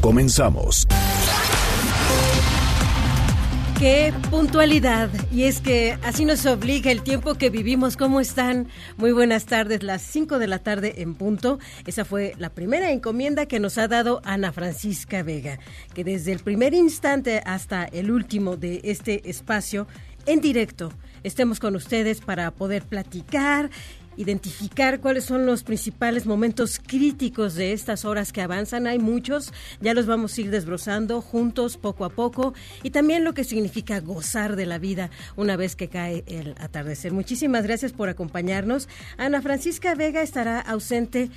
Comenzamos. Qué puntualidad. Y es que así nos obliga el tiempo que vivimos. ¿Cómo están? Muy buenas tardes, las 5 de la tarde en punto. Esa fue la primera encomienda que nos ha dado Ana Francisca Vega, que desde el primer instante hasta el último de este espacio, en directo, estemos con ustedes para poder platicar identificar cuáles son los principales momentos críticos de estas horas que avanzan. Hay muchos, ya los vamos a ir desbrozando juntos poco a poco y también lo que significa gozar de la vida una vez que cae el atardecer. Muchísimas gracias por acompañarnos. Ana Francisca Vega estará ausente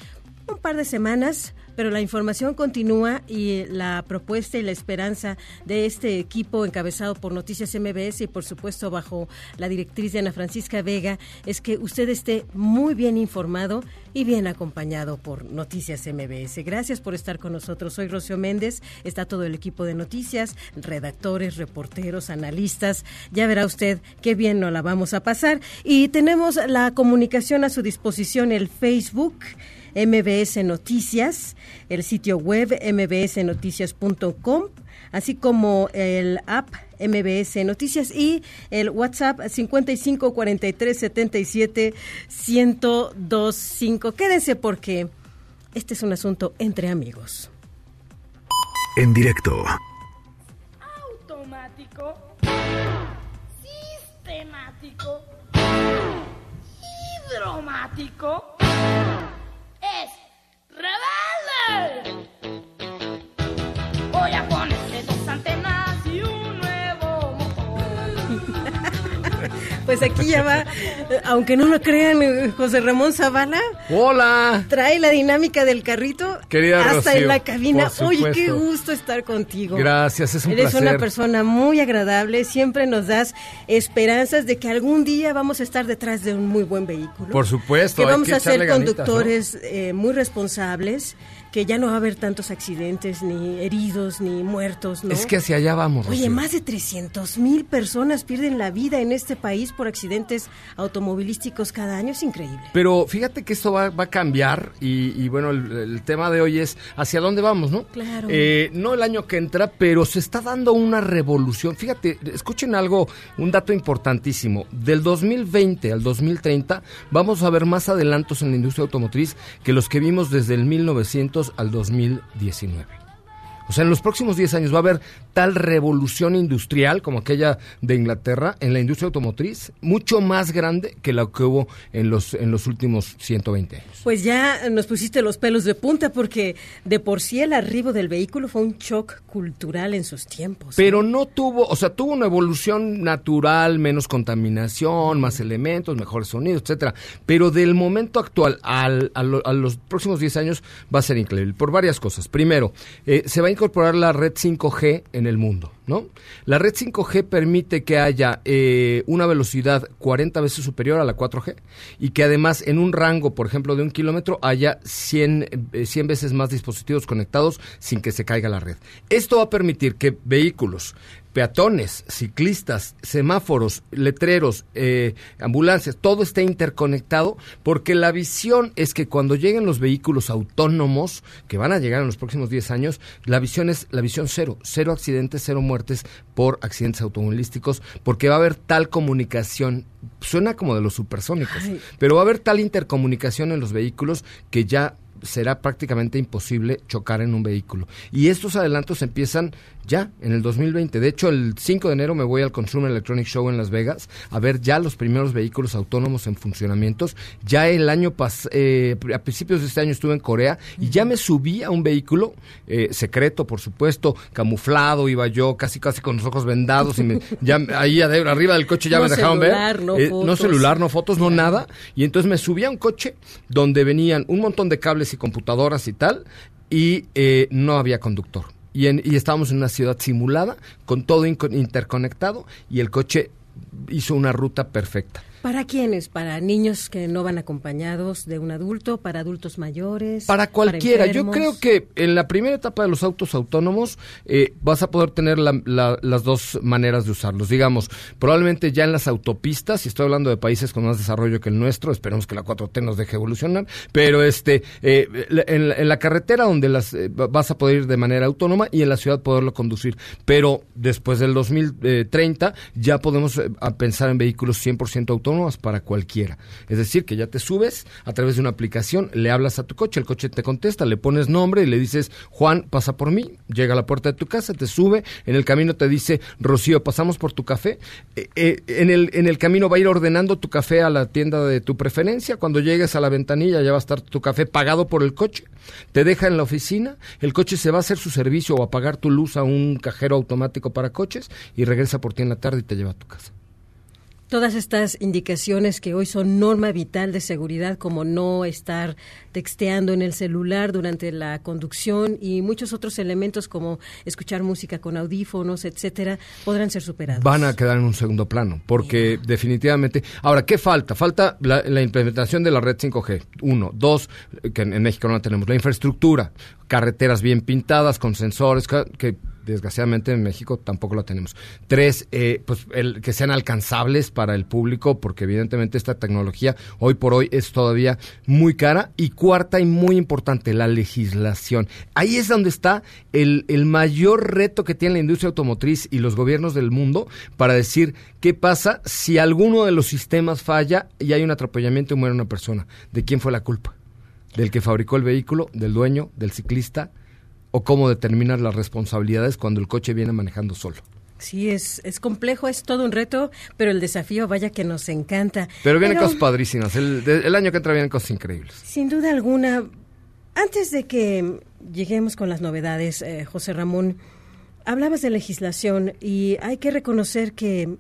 un par de semanas, pero la información continúa y la propuesta y la esperanza de este equipo encabezado por Noticias MBS y por supuesto bajo la directriz de Ana Francisca Vega es que usted esté muy bien informado y bien acompañado por Noticias MBS. Gracias por estar con nosotros. Soy Rocío Méndez, está todo el equipo de noticias, redactores, reporteros, analistas. Ya verá usted qué bien nos la vamos a pasar. Y tenemos la comunicación a su disposición, el Facebook. MBS Noticias, el sitio web mbsnoticias.com, así como el app MBS Noticias y el WhatsApp 55 43 77 1025. Quédense porque este es un asunto entre amigos. En directo automático, sistemático, hidromático, Pues aquí ya va, aunque no lo crean, José Ramón Zavala Hola. trae la dinámica del carrito Querida hasta Rocío, en la cabina. Oye, qué gusto estar contigo. Gracias, es un Eres placer. una persona muy agradable, siempre nos das esperanzas de que algún día vamos a estar detrás de un muy buen vehículo. Por supuesto, Que hay vamos que a ser ganitas, conductores eh, muy responsables, que ya no va a haber tantos accidentes, ni heridos, ni muertos, ¿no? Es que hacia allá vamos. Oye, Rocío. más de 300 mil personas pierden la vida en este país por accidentes automovilísticos cada año, es increíble. Pero fíjate que esto va, va a cambiar y, y bueno, el, el tema de hoy es hacia dónde vamos, ¿no? Claro. Eh, no el año que entra, pero se está dando una revolución. Fíjate, escuchen algo, un dato importantísimo. Del 2020 al 2030 vamos a ver más adelantos en la industria automotriz que los que vimos desde el 1900 al 2019. O sea, en los próximos 10 años va a haber tal revolución industrial como aquella de Inglaterra en la industria automotriz, mucho más grande que la que hubo en los, en los últimos 120 años. Pues ya nos pusiste los pelos de punta porque de por sí el arribo del vehículo fue un shock cultural en sus tiempos. Pero no tuvo, o sea, tuvo una evolución natural, menos contaminación, más elementos, mejores sonidos, etcétera. Pero del momento actual al, a, lo- a los próximos 10 años va a ser increíble por varias cosas. Primero, eh, se va a incorporar la red 5G en el mundo, ¿no? La red 5G permite que haya eh, una velocidad 40 veces superior a la 4G y que además en un rango, por ejemplo, de un kilómetro haya 100, eh, 100 veces más dispositivos conectados sin que se caiga la red. Esto va a permitir que vehículos peatones, ciclistas, semáforos, letreros, eh, ambulancias, todo esté interconectado, porque la visión es que cuando lleguen los vehículos autónomos, que van a llegar en los próximos 10 años, la visión es la visión cero, cero accidentes, cero muertes por accidentes automovilísticos, porque va a haber tal comunicación, suena como de los supersónicos, Ay. pero va a haber tal intercomunicación en los vehículos que ya será prácticamente imposible chocar en un vehículo. Y estos adelantos empiezan ya en el 2020. De hecho, el 5 de enero me voy al Consumer Electronic Show en Las Vegas a ver ya los primeros vehículos autónomos en funcionamientos. Ya el año pas eh, a principios de este año estuve en Corea y ya me subí a un vehículo eh, secreto, por supuesto, camuflado, iba yo casi casi con los ojos vendados y me, ya ahí arriba del coche ya No me dejaron celular, ver. no Eh, no celular, no fotos, no nada. Y entonces me subí a un coche donde venían un montón de cables y computadoras y tal, y eh, no había conductor. Y, en- y estábamos en una ciudad simulada, con todo interconectado, y el coche hizo una ruta perfecta. ¿Para quiénes? ¿Para niños que no van acompañados de un adulto? ¿Para adultos mayores? Para cualquiera. Yo creo que en la primera etapa de los autos autónomos eh, vas a poder tener la- la- las dos maneras de usarlos. Digamos, probablemente ya en las autopistas, y estoy hablando de países con más desarrollo que el nuestro, esperemos que la 4T nos deje evolucionar, pero este eh, en, la- en la carretera donde las eh, va- vas a poder ir de manera autónoma y en la ciudad poderlo conducir. Pero después del 2030 ya podemos eh, a pensar en vehículos 100% autónomos para cualquiera. Es decir, que ya te subes a través de una aplicación, le hablas a tu coche, el coche te contesta, le pones nombre y le dices, Juan, pasa por mí, llega a la puerta de tu casa, te sube, en el camino te dice, Rocío, pasamos por tu café. Eh, eh, en, el, en el camino va a ir ordenando tu café a la tienda de tu preferencia. Cuando llegues a la ventanilla ya va a estar tu café pagado por el coche. Te deja en la oficina, el coche se va a hacer su servicio o a pagar tu luz a un cajero automático para coches y regresa por ti en la tarde y te lleva a tu casa. Todas estas indicaciones que hoy son norma vital de seguridad, como no estar texteando en el celular durante la conducción y muchos otros elementos como escuchar música con audífonos, etcétera, podrán ser superados. van a quedar en un segundo plano, porque definitivamente... Ahora, ¿qué falta? Falta la, la implementación de la red 5G, uno. Dos, que en, en México no la tenemos, la infraestructura, carreteras bien pintadas, con sensores, que desgraciadamente en México tampoco la tenemos. Tres, eh, pues el, que sean alcanzables para el público, porque evidentemente esta tecnología hoy por hoy es todavía muy cara. Y cuarta y muy importante, la legislación. Ahí es donde está el, el mayor reto que tiene la industria automotriz y los gobiernos del mundo para decir qué pasa si alguno de los sistemas falla y hay un atropellamiento y muere una persona. ¿De quién fue la culpa? ¿Del que fabricó el vehículo? ¿Del dueño? ¿Del ciclista? ¿O cómo determinar las responsabilidades cuando el coche viene manejando solo? Sí, es, es complejo, es todo un reto, pero el desafío, vaya que nos encanta. Pero vienen cosas padrísimas. El año que entra vienen cosas increíbles. Sin duda alguna, antes de que lleguemos con las novedades, eh, José Ramón, hablabas de legislación y hay que reconocer que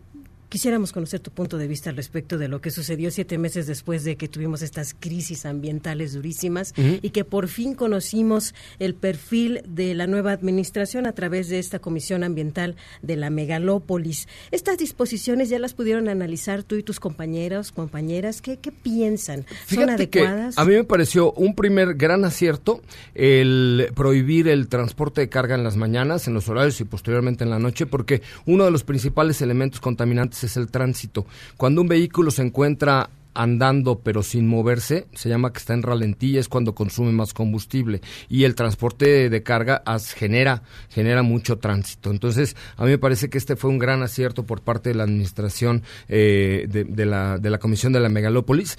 quisiéramos conocer tu punto de vista al respecto de lo que sucedió siete meses después de que tuvimos estas crisis ambientales durísimas y que por fin conocimos el perfil de la nueva administración a través de esta comisión ambiental de la megalópolis. Estas disposiciones ya las pudieron analizar tú y tus compañeros, compañeras. ¿Qué, qué piensan? ¿Son que adecuadas? a mí me pareció un primer gran acierto el prohibir el transporte de carga en las mañanas, en los horarios y posteriormente en la noche, porque uno de los principales elementos contaminantes es el tránsito. Cuando un vehículo se encuentra andando pero sin moverse, se llama que está en ralentía, es cuando consume más combustible y el transporte de carga genera genera mucho tránsito. Entonces, a mí me parece que este fue un gran acierto por parte de la administración eh, de, la, de la Comisión de la Megalópolis.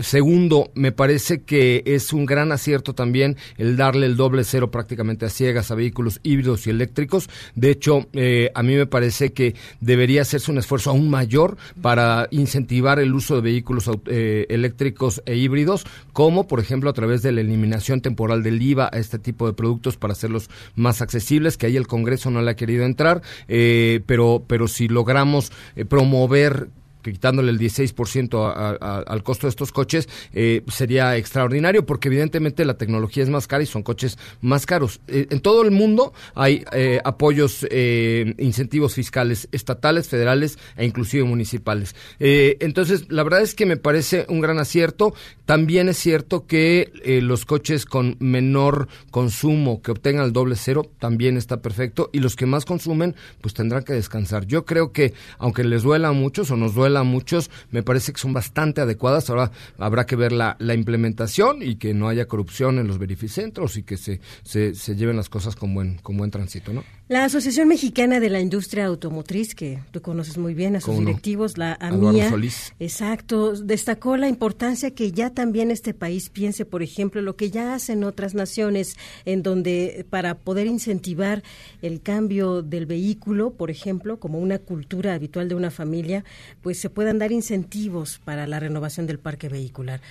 Segundo, me parece que es un gran acierto también el darle el doble cero prácticamente a ciegas a vehículos híbridos y eléctricos. De hecho, eh, a mí me parece que debería hacerse un esfuerzo aún mayor para incentivar el uso de vehículos eh, eléctricos e híbridos, como por ejemplo a través de la eliminación temporal del IVA a este tipo de productos para hacerlos más accesibles, que ahí el Congreso no le ha querido entrar, eh, pero, pero si logramos eh, promover quitándole el 16% a- a- al costo de estos coches, eh, sería extraordinario porque evidentemente la tecnología es más cara y son coches más caros. Eh, en todo el mundo hay eh, apoyos, incentivos fiscales estatales, federales e inclusive municipales. Entonces, la verdad es que me parece un gran acierto. También es cierto que los coches con menor consumo que obtengan el doble cero también está perfecto y los que más consumen pues tendrán que descansar. Yo creo que aunque les duela a muchos o nos duela a muchos, me parece que son bastante adecuadas. Ahora habrá que ver la, la implementación y que no haya corrupción en los verificentros y que se, se, se lleven las cosas con buen, con buen tránsito, ¿no? La Asociación Mexicana de la Industria Automotriz, que tú conoces muy bien a sus Cómo no. directivos, la AMIA, Solís. exacto, destacó la importancia que ya también este país piense, por ejemplo, lo que ya hacen otras naciones, en donde para poder incentivar el cambio del vehículo, por ejemplo, como una cultura habitual de una familia, pues se puedan dar incentivos para la renovación del parque vehicular.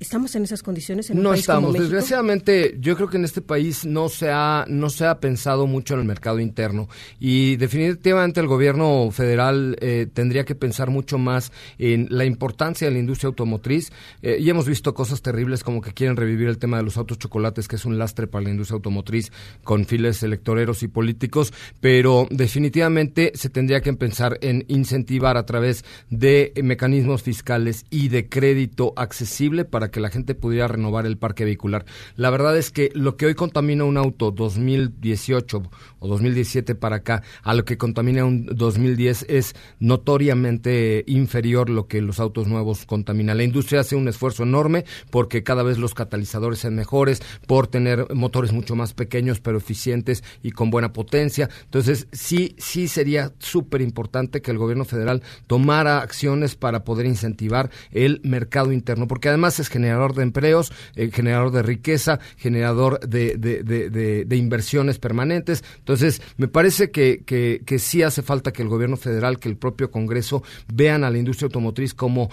¿Estamos en esas condiciones en un No país estamos. Desgraciadamente, yo creo que en este país no se ha no se ha pensado mucho en el mercado interno y definitivamente el gobierno federal eh, tendría que pensar mucho más en la importancia de la industria automotriz. Eh, y hemos visto cosas terribles como que quieren revivir el tema de los autos chocolates, que es un lastre para la industria automotriz con files electoreros y políticos, pero definitivamente se tendría que pensar en incentivar a través de mecanismos fiscales y de crédito accesible para que la gente pudiera renovar el parque vehicular. La verdad es que lo que hoy contamina un auto 2018 o 2017 para acá a lo que contamina un 2010 es notoriamente inferior lo que los autos nuevos contaminan. La industria hace un esfuerzo enorme porque cada vez los catalizadores sean mejores, por tener motores mucho más pequeños pero eficientes y con buena potencia. Entonces, sí, sí sería súper importante que el gobierno federal tomara acciones para poder incentivar el mercado interno, porque además es generador de empleos, eh, generador de riqueza, generador de, inversiones permanentes. Entonces, me parece que, que, sí hace falta que el gobierno federal, que el propio Congreso vean a la industria automotriz como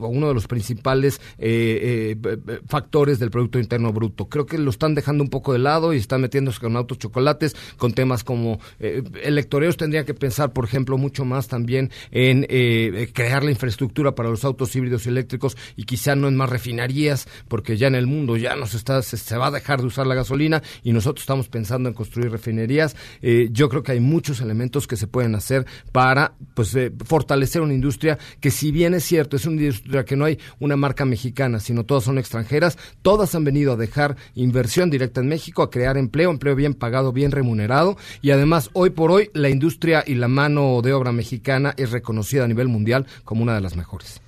uno de los principales eh, eh, factores del Producto Interno Bruto. Creo que lo están dejando un poco de lado y están metiéndose con autos chocolates, con temas como eh, electoreos tendrían que pensar, por ejemplo, mucho más también en crear la infraestructura para los autos híbridos y eléctricos y quizá no en más refinerías, porque ya en el mundo ya nos está, se, va a dejar de usar la gasolina y nosotros estamos pensando en construir refinerías. Eh, yo creo que hay muchos elementos que se pueden hacer para pues eh, fortalecer una industria que si bien es cierto, es una industria que no hay una marca mexicana, sino todas son extranjeras, todas han venido a dejar inversión directa en México, a crear empleo, empleo bien pagado, bien remunerado y además hoy por hoy la industria y la mano de obra mexicana es reconocida a nivel mundial como una de las mejores.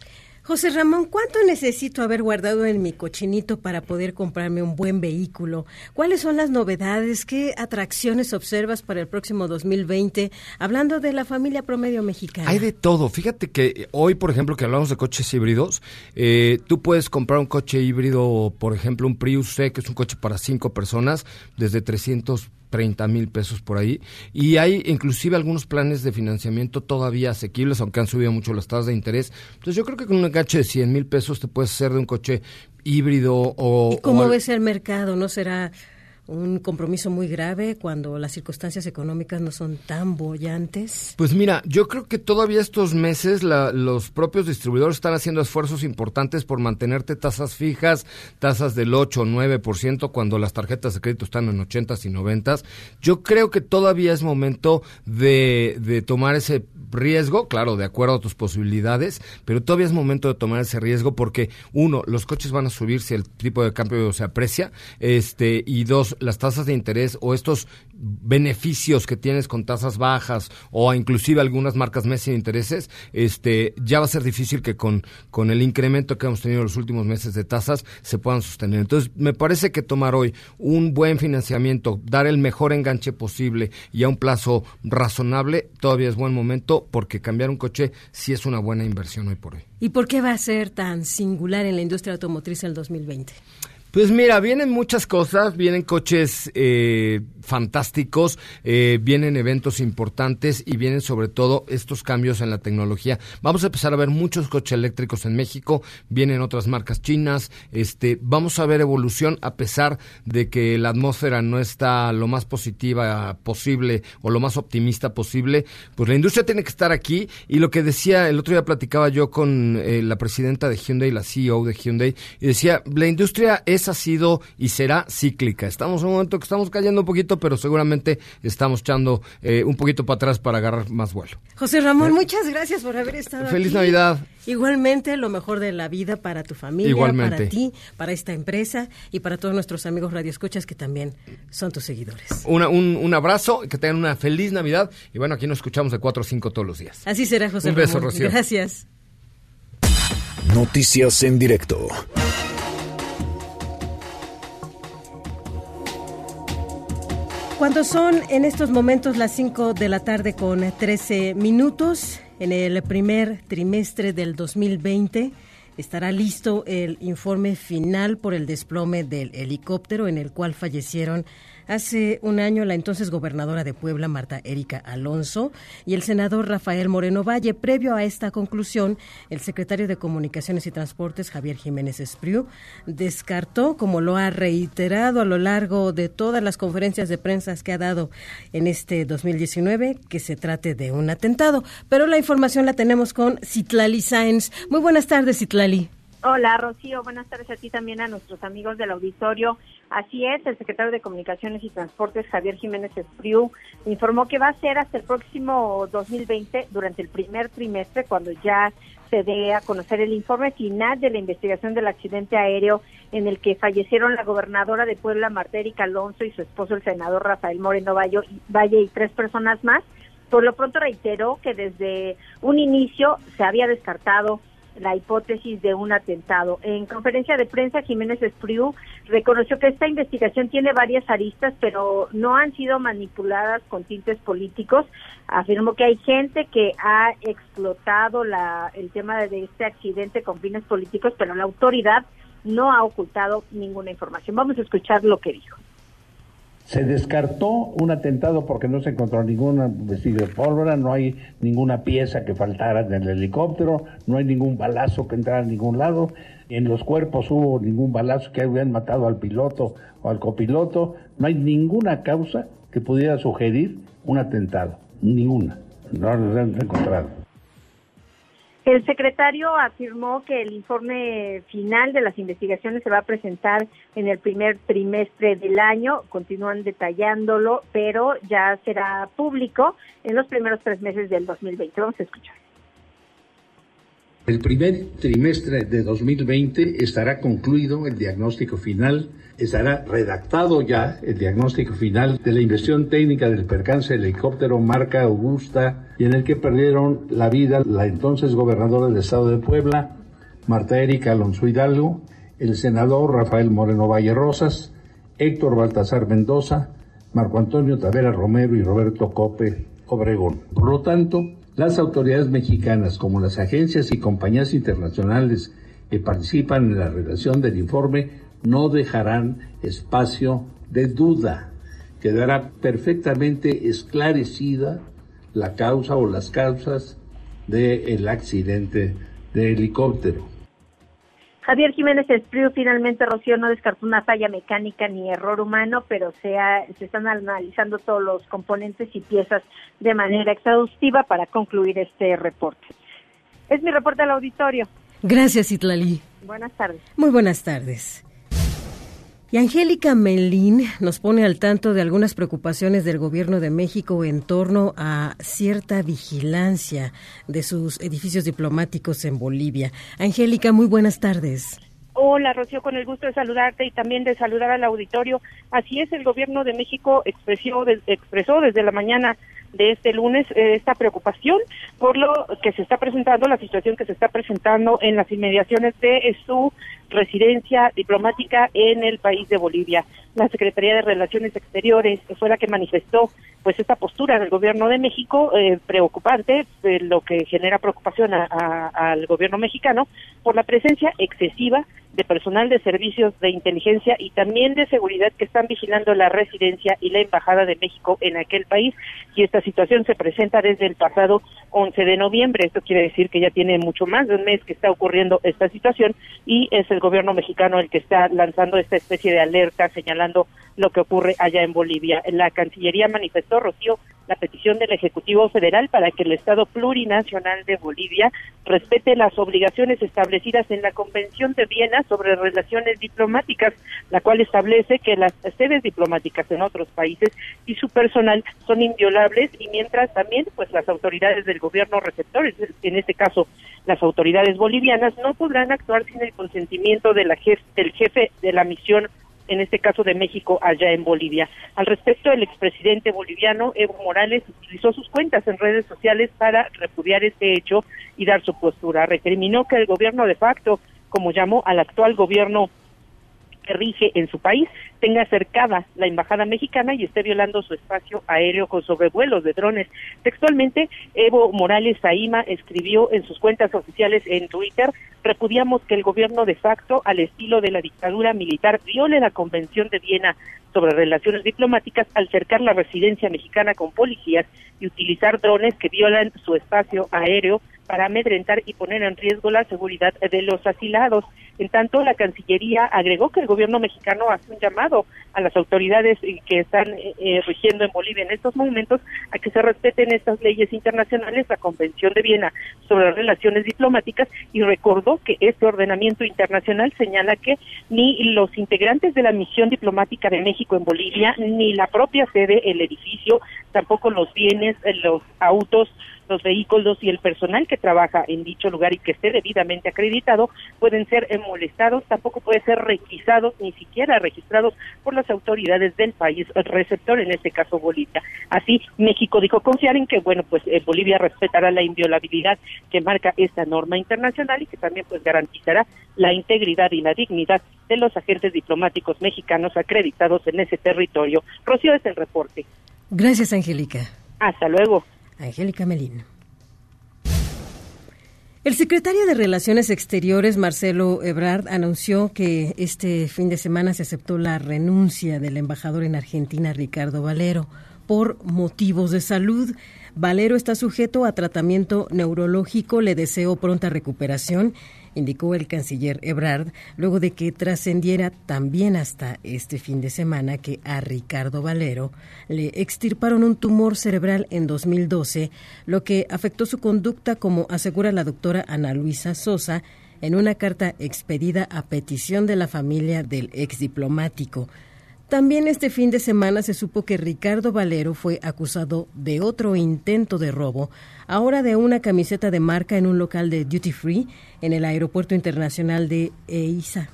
José Ramón, ¿cuánto necesito haber guardado en mi cochinito para poder comprarme un buen vehículo? ¿Cuáles son las novedades? ¿Qué atracciones observas para el próximo 2020? Hablando de la familia promedio mexicana. Hay de todo. Fíjate que hoy, por ejemplo, que hablamos de coches híbridos, eh, tú puedes comprar un coche híbrido, por ejemplo, un Prius C, que es un coche para cinco personas, desde 300 30 mil pesos por ahí. Y hay inclusive algunos planes de financiamiento todavía asequibles, aunque han subido mucho las tasas de interés. Entonces yo creo que con un enganche de 100 mil pesos te puedes hacer de un coche híbrido o... ¿Y cómo o- ves el mercado? ¿No será un compromiso muy grave cuando las circunstancias económicas no son tan bollantes? Pues mira, yo creo que todavía estos meses los propios distribuidores están haciendo esfuerzos importantes por mantenerte tasas fijas, tasas del 8 o 9%, cuando las tarjetas de crédito están en 80 y 90. Yo creo que todavía es momento de, de tomar ese riesgo, claro, de acuerdo a tus posibilidades, pero todavía es momento de tomar ese riesgo porque, uno, los coches van a subir si el tipo de cambio se aprecia, este, y dos, las tasas de interés o estos beneficios que tienes con tasas bajas o inclusive algunas marcas meses sin intereses, este, ya va a ser difícil que con, con el incremento que hemos tenido en los últimos meses de tasas se puedan sostener. Entonces, me parece que tomar hoy un buen financiamiento, dar el mejor enganche posible y a un plazo razonable, todavía es buen momento porque cambiar un coche sí es una buena inversión hoy por hoy. ¿Y por qué va a ser tan singular en la industria automotriz el 2020? Pues mira, vienen muchas cosas, vienen coches eh, fantásticos, eh, vienen eventos importantes y vienen sobre todo estos cambios en la tecnología. Vamos a empezar a ver muchos coches eléctricos en México, vienen otras marcas chinas, este, vamos a ver evolución a pesar de que la atmósfera no está lo más positiva posible o lo más optimista posible, pues la industria tiene que estar aquí y lo que decía, el otro día platicaba yo con eh, la presidenta de Hyundai, la CEO de Hyundai, y decía, la industria es, ha sido y será cíclica. Estamos en un momento que estamos cayendo un poquito, pero seguramente estamos echando eh, un poquito para atrás para agarrar más vuelo. José Ramón, muchas gracias por haber estado Eh, Feliz aquí. Navidad. Igualmente, lo mejor de la vida para tu familia, Igualmente. para ti, para esta empresa y para todos nuestros amigos radioescuchas que también son tus seguidores. Una- un, un abrazo, que tengan una feliz Navidad y bueno, aquí nos escuchamos de 4 a 5 todos los días. Así será, José Un beso, Ramón. Rocío. Gracias. Noticias en directo. Cuando son en estos momentos las 5 de la tarde con 13 minutos, en el primer trimestre del 2020 estará listo el informe final por el desplome del helicóptero en el cual fallecieron Hace un año la entonces gobernadora de Puebla, Marta Erika Alonso, y el senador Rafael Moreno Valle. Previo a esta conclusión, el secretario de Comunicaciones y Transportes, Javier Jiménez Espriu, descartó, como lo ha reiterado a lo largo de todas las conferencias de prensa que ha dado en este 2019, que se trate de un atentado. Pero la información la tenemos con Citlali Sáenz. Muy buenas tardes, Citlali. Hola, Rocío. Buenas tardes a ti también, a nuestros amigos del auditorio. Así es, el secretario de Comunicaciones y Transportes, Javier Jiménez Espriu, informó que va a ser hasta el próximo 2020, durante el primer trimestre, cuando ya se dé a conocer el informe final de la investigación del accidente aéreo en el que fallecieron la gobernadora de Puebla, Marta Erika Alonso, y su esposo, el senador Rafael Moreno Valle, y tres personas más. Por lo pronto reiteró que desde un inicio se había descartado la hipótesis de un atentado. En conferencia de prensa, Jiménez Espriu reconoció que esta investigación tiene varias aristas, pero no han sido manipuladas con tintes políticos. Afirmó que hay gente que ha explotado la, el tema de este accidente con fines políticos, pero la autoridad no ha ocultado ninguna información. Vamos a escuchar lo que dijo. Se descartó un atentado porque no se encontró ningún vestido de pólvora, no hay ninguna pieza que faltara en el helicóptero, no hay ningún balazo que entrara a ningún lado, en los cuerpos hubo ningún balazo que hubieran matado al piloto o al copiloto, no hay ninguna causa que pudiera sugerir un atentado, ninguna, no lo han encontrado. El secretario afirmó que el informe final de las investigaciones se va a presentar en el primer trimestre del año. Continúan detallándolo, pero ya será público en los primeros tres meses del 2020. Vamos a escuchar. El primer trimestre de 2020 estará concluido el diagnóstico final, estará redactado ya el diagnóstico final de la investigación técnica del percance del helicóptero marca Augusta y en el que perdieron la vida la entonces gobernadora del estado de Puebla, Marta Erika Alonso Hidalgo, el senador Rafael Moreno Valle Rosas, Héctor Baltasar Mendoza, Marco Antonio Tavera Romero y Roberto Cope Obregón. Por lo tanto, las autoridades mexicanas, como las agencias y compañías internacionales que participan en la redacción del informe, no dejarán espacio de duda. Quedará perfectamente esclarecida la causa o las causas del accidente de helicóptero. Javier Jiménez Espriu finalmente Rocío no descartó una falla mecánica ni error humano, pero se, se están analizando todos los componentes y piezas de manera exhaustiva para concluir este reporte. Es mi reporte al auditorio. Gracias, Itlali. Buenas tardes. Muy buenas tardes. Y Angélica Melín nos pone al tanto de algunas preocupaciones del gobierno de México en torno a cierta vigilancia de sus edificios diplomáticos en Bolivia. Angélica, muy buenas tardes. Hola, Rocío, con el gusto de saludarte y también de saludar al auditorio. Así es, el gobierno de México expresó, expresó desde la mañana de este lunes eh, esta preocupación por lo que se está presentando, la situación que se está presentando en las inmediaciones de su residencia diplomática en el país de Bolivia. La Secretaría de Relaciones Exteriores fue la que manifestó pues esta postura del gobierno de México eh, preocupante, eh, lo que genera preocupación al gobierno mexicano por la presencia excesiva de personal de servicios de inteligencia y también de seguridad que están vigilando la residencia y la embajada de México en aquel país. Y esta situación se presenta desde el pasado 11 de noviembre. Esto quiere decir que ya tiene mucho más de un mes que está ocurriendo esta situación y es el gobierno mexicano el que está lanzando esta especie de alerta señalando lo que ocurre allá en Bolivia. La Cancillería manifestó, Rocío, la petición del Ejecutivo Federal para que el Estado plurinacional de Bolivia respete las obligaciones establecidas en la Convención de Viena sobre relaciones diplomáticas, la cual establece que las sedes diplomáticas en otros países y su personal son inviolables y mientras también pues las autoridades del gobierno receptores, en este caso las autoridades bolivianas, no podrán actuar sin el consentimiento de la del jefe de la misión en este caso de México, allá en Bolivia. Al respecto, el expresidente boliviano Evo Morales utilizó sus cuentas en redes sociales para repudiar este hecho y dar su postura. Recriminó que el gobierno de facto, como llamó al actual gobierno que rige en su país tenga cercada la embajada mexicana y esté violando su espacio aéreo con sobrevuelos de drones. Textualmente, Evo Morales Saima escribió en sus cuentas oficiales en Twitter, repudiamos que el gobierno de facto, al estilo de la dictadura militar, viole la Convención de Viena sobre relaciones diplomáticas al cercar la residencia mexicana con policías y utilizar drones que violan su espacio aéreo para amedrentar y poner en riesgo la seguridad de los asilados. En tanto, la Cancillería agregó que el gobierno mexicano hace un llamado a las autoridades que están eh, eh, rigiendo en Bolivia en estos momentos a que se respeten estas leyes internacionales, la Convención de Viena sobre relaciones diplomáticas, y recordó que este ordenamiento internacional señala que ni los integrantes de la misión diplomática de México en Bolivia, ni la propia sede, el edificio, tampoco los bienes, eh, los autos, los vehículos y el personal que trabaja en dicho lugar y que esté debidamente acreditado pueden ser molestados, tampoco pueden ser requisados, ni siquiera registrados por las autoridades del país receptor, en este caso Bolivia. Así, México dijo confiar en que, bueno, pues eh, Bolivia respetará la inviolabilidad que marca esta norma internacional y que también pues garantizará la integridad y la dignidad de los agentes diplomáticos mexicanos acreditados en ese territorio. Rocío es el reporte. Gracias, Angélica. Hasta luego. Angélica Melín. El secretario de Relaciones Exteriores, Marcelo Ebrard, anunció que este fin de semana se aceptó la renuncia del embajador en Argentina, Ricardo Valero, por motivos de salud. Valero está sujeto a tratamiento neurológico, le deseo pronta recuperación indicó el canciller Ebrard, luego de que trascendiera también hasta este fin de semana que a Ricardo Valero le extirparon un tumor cerebral en 2012, lo que afectó su conducta, como asegura la doctora Ana Luisa Sosa en una carta expedida a petición de la familia del ex diplomático. También este fin de semana se supo que Ricardo Valero fue acusado de otro intento de robo, ahora de una camiseta de marca en un local de duty free en el Aeropuerto Internacional de Eiza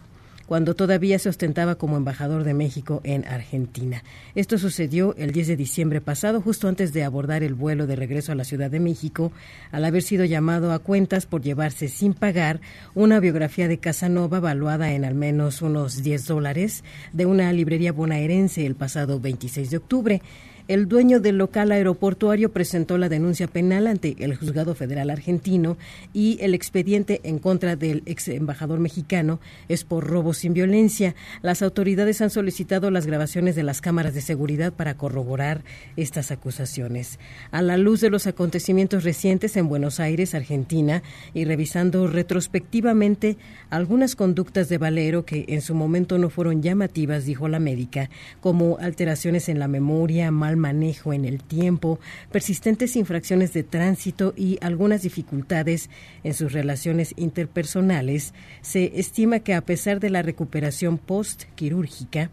cuando todavía se ostentaba como embajador de México en Argentina. Esto sucedió el 10 de diciembre pasado, justo antes de abordar el vuelo de regreso a la Ciudad de México, al haber sido llamado a cuentas por llevarse sin pagar una biografía de Casanova valuada en al menos unos 10 dólares de una librería bonaerense el pasado 26 de octubre el dueño del local aeroportuario presentó la denuncia penal ante el juzgado federal argentino y el expediente en contra del ex embajador mexicano es por robo sin violencia. Las autoridades han solicitado las grabaciones de las cámaras de seguridad para corroborar estas acusaciones. A la luz de los acontecimientos recientes en Buenos Aires, Argentina, y revisando retrospectivamente algunas conductas de Valero que en su momento no fueron llamativas, dijo la médica, como alteraciones en la memoria, mal manejo en el tiempo, persistentes infracciones de tránsito y algunas dificultades en sus relaciones interpersonales, se estima que a pesar de la recuperación postquirúrgica,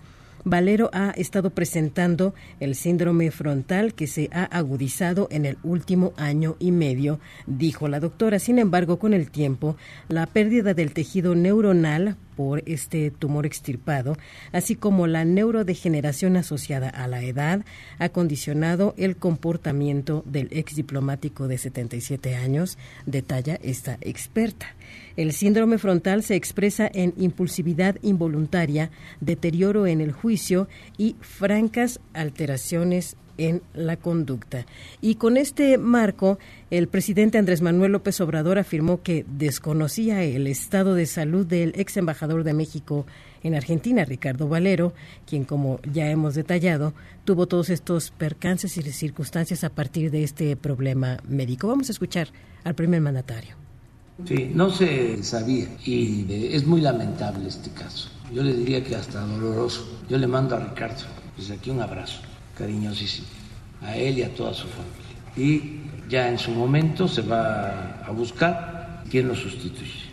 Valero ha estado presentando el síndrome frontal que se ha agudizado en el último año y medio, dijo la doctora. Sin embargo, con el tiempo, la pérdida del tejido neuronal por este tumor extirpado, así como la neurodegeneración asociada a la edad, ha condicionado el comportamiento del ex diplomático de 77 años, detalla esta experta. El síndrome frontal se expresa en impulsividad involuntaria, deterioro en el juicio y francas alteraciones en la conducta. Y con este marco, el presidente Andrés Manuel López Obrador afirmó que desconocía el estado de salud del ex embajador de México en Argentina, Ricardo Valero, quien, como ya hemos detallado, tuvo todos estos percances y circunstancias a partir de este problema médico. Vamos a escuchar al primer mandatario. Sí, no se sabía y es muy lamentable este caso. Yo le diría que hasta doloroso. Yo le mando a Ricardo desde aquí un abrazo cariñosísimo a él y a toda su familia. Y ya en su momento se va a buscar quién lo sustituye.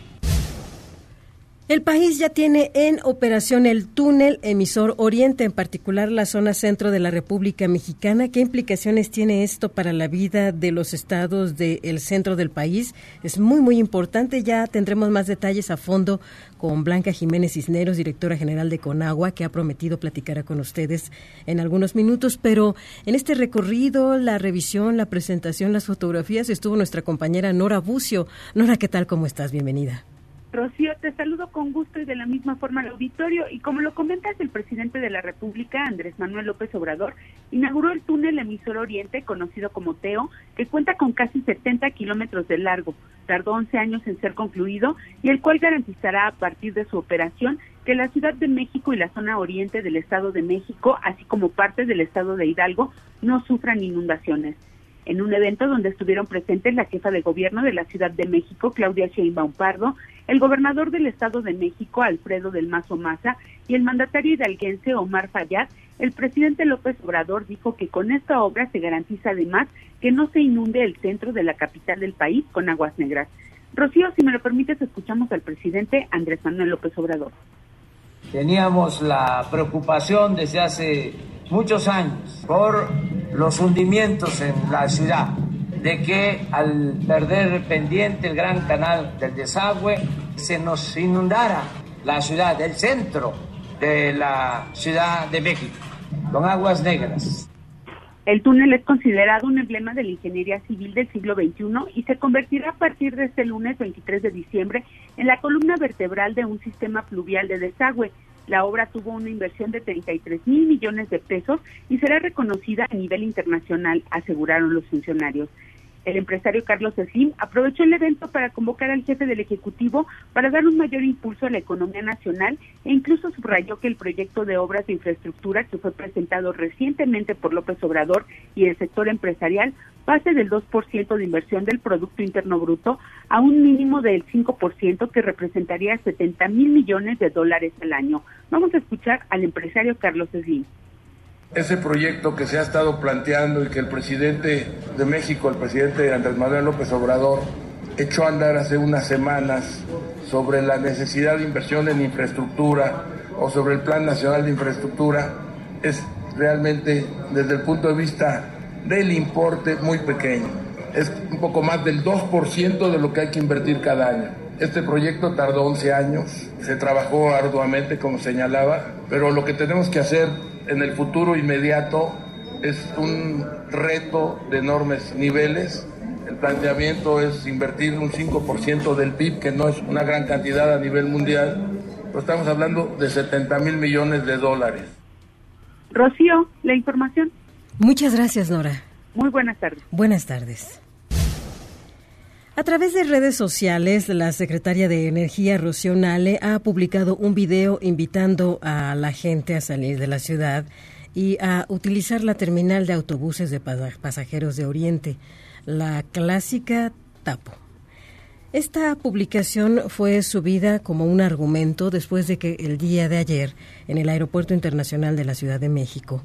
El país ya tiene en operación el túnel emisor Oriente, en particular la zona centro de la República Mexicana. ¿Qué implicaciones tiene esto para la vida de los estados del centro del país? Es muy, muy importante. Ya tendremos más detalles a fondo con Blanca Jiménez Cisneros, directora general de Conagua, que ha prometido platicar con ustedes en algunos minutos. Pero en este recorrido, la revisión, la presentación, las fotografías, estuvo nuestra compañera Nora Bucio. Nora, ¿qué tal? ¿Cómo estás? Bienvenida. Rocío, te saludo con gusto y de la misma forma al auditorio. Y como lo comentas, el presidente de la República, Andrés Manuel López Obrador, inauguró el túnel emisor Oriente, conocido como TEO, que cuenta con casi 70 kilómetros de largo. Tardó 11 años en ser concluido y el cual garantizará a partir de su operación que la Ciudad de México y la zona oriente del Estado de México, así como parte del Estado de Hidalgo, no sufran inundaciones en un evento donde estuvieron presentes la jefa de gobierno de la Ciudad de México, Claudia Sheinbaum Pardo, el gobernador del Estado de México, Alfredo del Mazo Maza, y el mandatario hidalguense Omar Fayad, el presidente López Obrador dijo que con esta obra se garantiza además que no se inunde el centro de la capital del país con aguas negras. Rocío, si me lo permites, escuchamos al presidente Andrés Manuel López Obrador. Teníamos la preocupación desde hace muchos años por los hundimientos en la ciudad, de que al perder pendiente el gran canal del desagüe se nos inundara la ciudad, el centro de la Ciudad de México, con aguas negras. El túnel es considerado un emblema de la ingeniería civil del siglo XXI y se convertirá a partir de este lunes 23 de diciembre en la columna vertebral de un sistema pluvial de desagüe la obra tuvo una inversión de 33 mil millones de pesos y será reconocida a nivel internacional, aseguraron los funcionarios. El empresario Carlos Slim aprovechó el evento para convocar al jefe del Ejecutivo para dar un mayor impulso a la economía nacional e incluso subrayó que el proyecto de obras de infraestructura que fue presentado recientemente por López Obrador y el sector empresarial pase del 2% de inversión del Producto Interno Bruto a un mínimo del 5% que representaría 70 mil millones de dólares al año. Vamos a escuchar al empresario Carlos Slim ese proyecto que se ha estado planteando y que el presidente de México, el presidente Andrés Manuel López Obrador, echó a andar hace unas semanas sobre la necesidad de inversión en infraestructura o sobre el Plan Nacional de Infraestructura, es realmente desde el punto de vista del importe muy pequeño. Es un poco más del 2% de lo que hay que invertir cada año. Este proyecto tardó 11 años, se trabajó arduamente, como señalaba, pero lo que tenemos que hacer en el futuro inmediato es un reto de enormes niveles. El planteamiento es invertir un 5% del PIB, que no es una gran cantidad a nivel mundial, pero estamos hablando de 70 mil millones de dólares. Rocío, la información. Muchas gracias, Nora. Muy buenas tardes. Buenas tardes. A través de redes sociales, la secretaria de Energía, Rocío Nale, ha publicado un video invitando a la gente a salir de la ciudad y a utilizar la terminal de autobuses de pasajeros de Oriente, la clásica Tapo. Esta publicación fue subida como un argumento después de que el día de ayer, en el Aeropuerto Internacional de la Ciudad de México,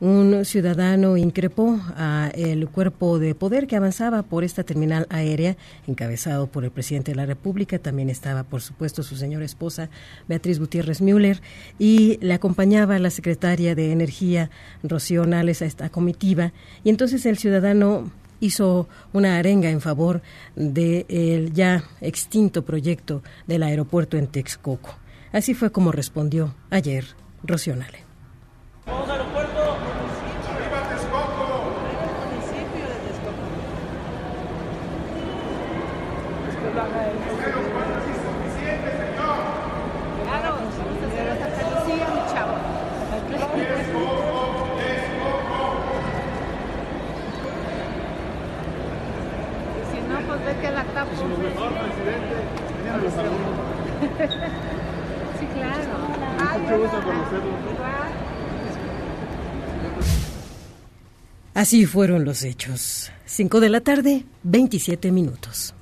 un ciudadano increpó a el cuerpo de poder que avanzaba por esta terminal aérea, encabezado por el presidente de la República. También estaba, por supuesto, su señora esposa, Beatriz Gutiérrez Müller, y le acompañaba la secretaria de Energía, Rocío Nales, a esta comitiva. Y entonces el ciudadano hizo una arenga en favor del ya extinto proyecto del aeropuerto en Texcoco. Así fue como respondió ayer Rocío Nale. Sí, claro. Mucho gusto Así fueron los hechos. Cinco de la tarde, 27 minutos.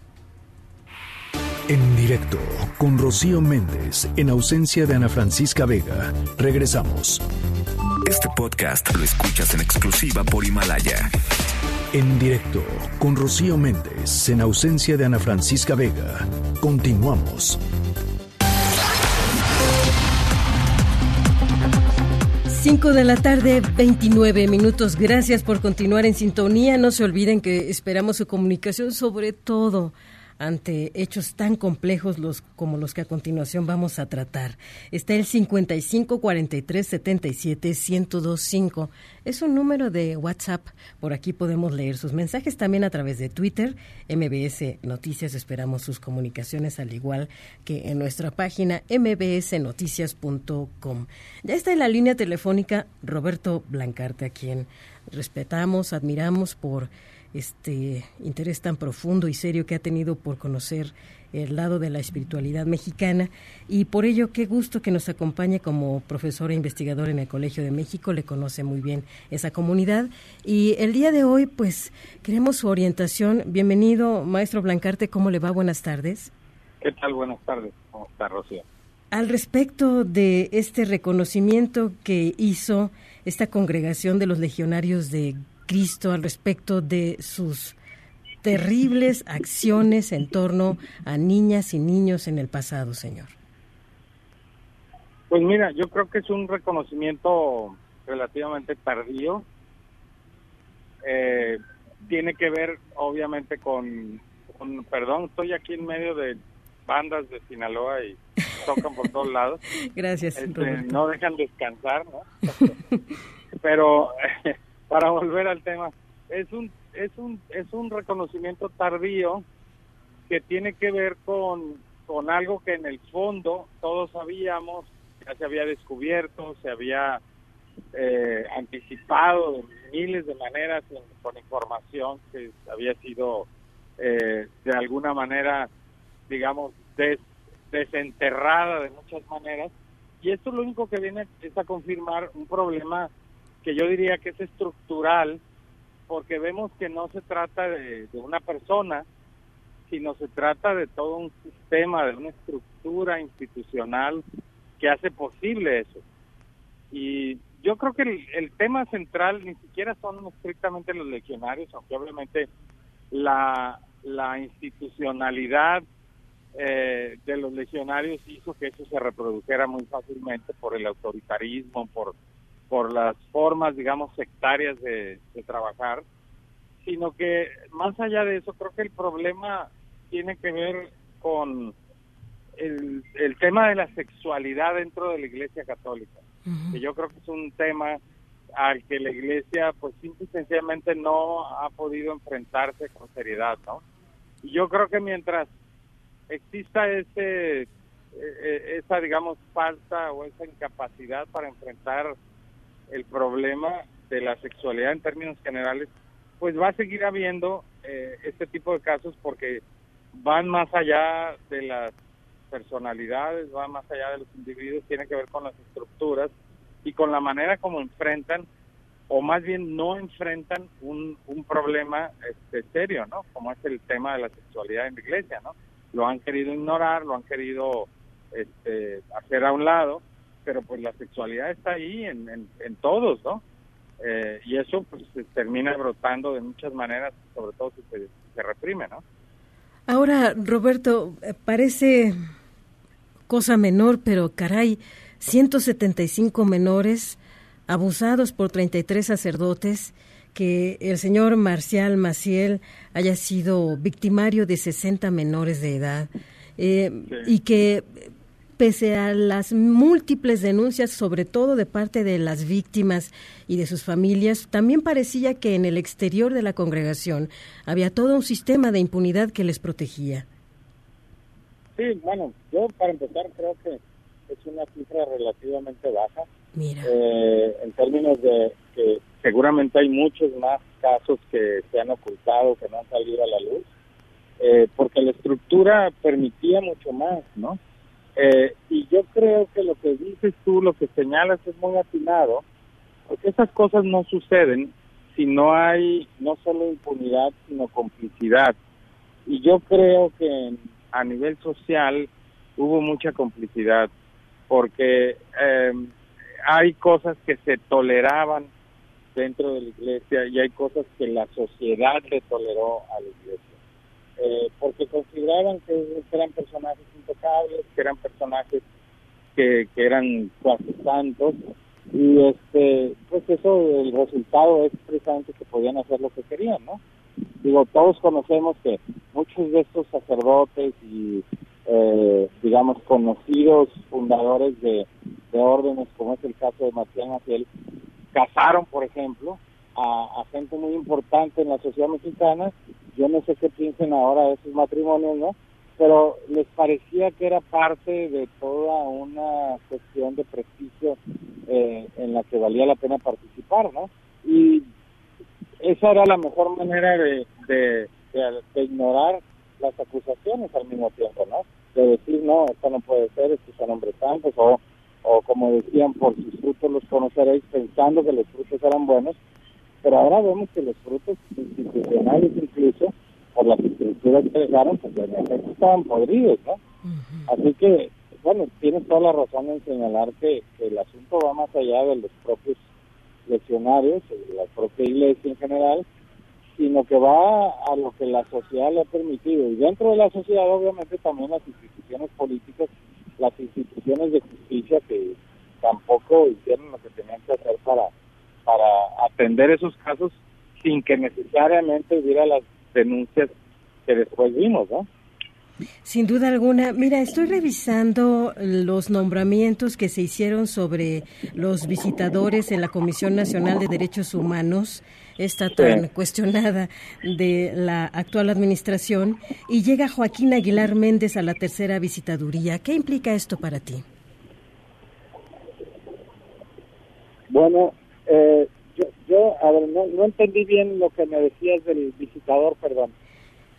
En directo con Rocío Méndez, en ausencia de Ana Francisca Vega. Regresamos. Este podcast lo escuchas en exclusiva por Himalaya. En directo con Rocío Méndez, en ausencia de Ana Francisca Vega. Continuamos. 5 de la tarde, 29 minutos. Gracias por continuar en sintonía. No se olviden que esperamos su comunicación, sobre todo ante hechos tan complejos los, como los que a continuación vamos a tratar. Está el 55 43 77 1025. Es un número de WhatsApp. Por aquí podemos leer sus mensajes también a través de Twitter, MBS Noticias. Esperamos sus comunicaciones al igual que en nuestra página mbsnoticias.com. Ya está en la línea telefónica Roberto Blancarte, a quien respetamos, admiramos por este interés tan profundo y serio que ha tenido por conocer el lado de la espiritualidad mexicana y por ello qué gusto que nos acompañe como profesor e investigador en el Colegio de México, le conoce muy bien esa comunidad y el día de hoy pues queremos su orientación. Bienvenido, maestro Blancarte, ¿cómo le va? Buenas tardes. ¿Qué tal? Buenas tardes. ¿Cómo está, Rocío? Al respecto de este reconocimiento que hizo esta congregación de los legionarios de Cristo al respecto de sus terribles acciones en torno a niñas y niños en el pasado, señor? Pues mira, yo creo que es un reconocimiento relativamente tardío. Eh, tiene que ver, obviamente, con, perdón, estoy aquí en medio de bandas de Sinaloa y tocan por todos lados. Gracias. Este, no dejan descansar, ¿no? Pero para volver al tema, es un es un es un reconocimiento tardío que tiene que ver con con algo que en el fondo todos sabíamos, ya se había descubierto, se había eh, anticipado de miles de maneras con información que había sido eh, de alguna manera, digamos, desenterrada de muchas maneras. Y esto lo único que viene es a confirmar un problema que yo diría que es estructural, porque vemos que no se trata de, una persona, sino se trata de todo un sistema, de una estructura institucional que hace posible eso. Y yo creo que el, tema central ni siquiera son estrictamente los legionarios, aunque obviamente la, la institucionalidad eh, de los legionarios hizo que eso se reprodujera muy fácilmente por el autoritarismo, por por las formas, digamos, sectarias de, trabajar, sino que más allá de eso, creo que el problema tiene que ver con el, el tema de la sexualidad dentro de la Iglesia Católica, que yo creo que es un tema al que la Iglesia, pues, simple y sencillamente no ha podido enfrentarse con seriedad, ¿no? Y yo creo que mientras exista ese, e, e, esa, digamos, falta o esa incapacidad para enfrentar el problema de la sexualidad en términos generales, pues va a seguir habiendo eh, este tipo de casos porque van más allá de las personalidades, van más allá de los individuos, tiene que ver con las estructuras y con la manera como enfrentan o más bien no enfrentan un, un problema este, serio, ¿no? Como es el tema de la sexualidad en la iglesia, ¿no? Lo han querido ignorar, lo han querido este, hacer a un lado pero pues la sexualidad está ahí en, en, todos, ¿no? Eh, y eso pues se termina brotando de muchas maneras, sobre todo si se, reprime, ¿no? Ahora, Roberto, eh, parece cosa menor, pero caray, 175 menores abusados por 33 sacerdotes, que el señor Marcial Maciel haya sido victimario de 60 menores de edad eh, y que pese a las múltiples denuncias, sobre todo de parte de las víctimas y de sus familias, también parecía que en el exterior de la congregación había todo un sistema de impunidad que les protegía. Sí, bueno, yo para empezar creo que es una cifra relativamente baja. Mira. Eh, en términos de que seguramente hay muchos más casos que se han ocultado, que no han salido a la luz, eh, porque la estructura permitía mucho más, ¿no? Eh, y yo creo que lo que dices tú, lo que señalas es muy atinado, porque esas cosas no suceden si no hay no solo impunidad, sino complicidad. Y yo creo que a nivel social hubo mucha complicidad, porque eh, hay cosas que se toleraban dentro de la iglesia y hay cosas que la sociedad le toleró a la iglesia. Eh, porque consideraban que eran personajes intocables, que eran personajes que, que eran cuasi santos, y este pues eso el resultado es precisamente que podían hacer lo que querían no digo todos conocemos que muchos de estos sacerdotes y, eh, digamos, conocidos fundadores de, de órdenes, como es el caso de Marcial Maciel, casaron, por ejemplo, a gente muy importante en la sociedad mexicana. Yo no sé qué piensen ahora esos matrimonios, ¿no? Pero les parecía que era parte de toda una cuestión de prestigio eh, en la que valía la pena participar, ¿no? Y esa era la mejor manera de ignorar las acusaciones al mismo tiempo, ¿no? De decir, no, esto no puede ser, estos son hombres santos, o, o como decían, por sus frutos los conoceréis, pensando que los frutos eran buenos, pero ahora vemos que los frutos institucionales incluso, por las estructuras que dejaron, pues en efecto estaban podridos, ¿no? Así que, bueno, tienes toda la razón en señalar que, que el asunto va más allá de los propios leccionarios, de la propia iglesia en general, sino que va a lo que la sociedad le ha permitido. Y dentro de la sociedad, obviamente, también las instituciones políticas, las instituciones de justicia que tampoco hicieron lo que tenían que hacer para, para atender esos casos sin que necesariamente hubiera las denuncias que después vimos, ¿no? Sin duda alguna. Mira, estoy revisando los nombramientos que se hicieron sobre los visitadores en la Comisión Nacional de Derechos Humanos, esta tan cuestionada de la actual administración, y llega Joaquín Aguilar Méndez a la tercera visitaduría. ¿Qué implica esto para ti? Bueno, eh, yo, yo, a ver, no, no entendí bien lo que me decías del visitador, perdón.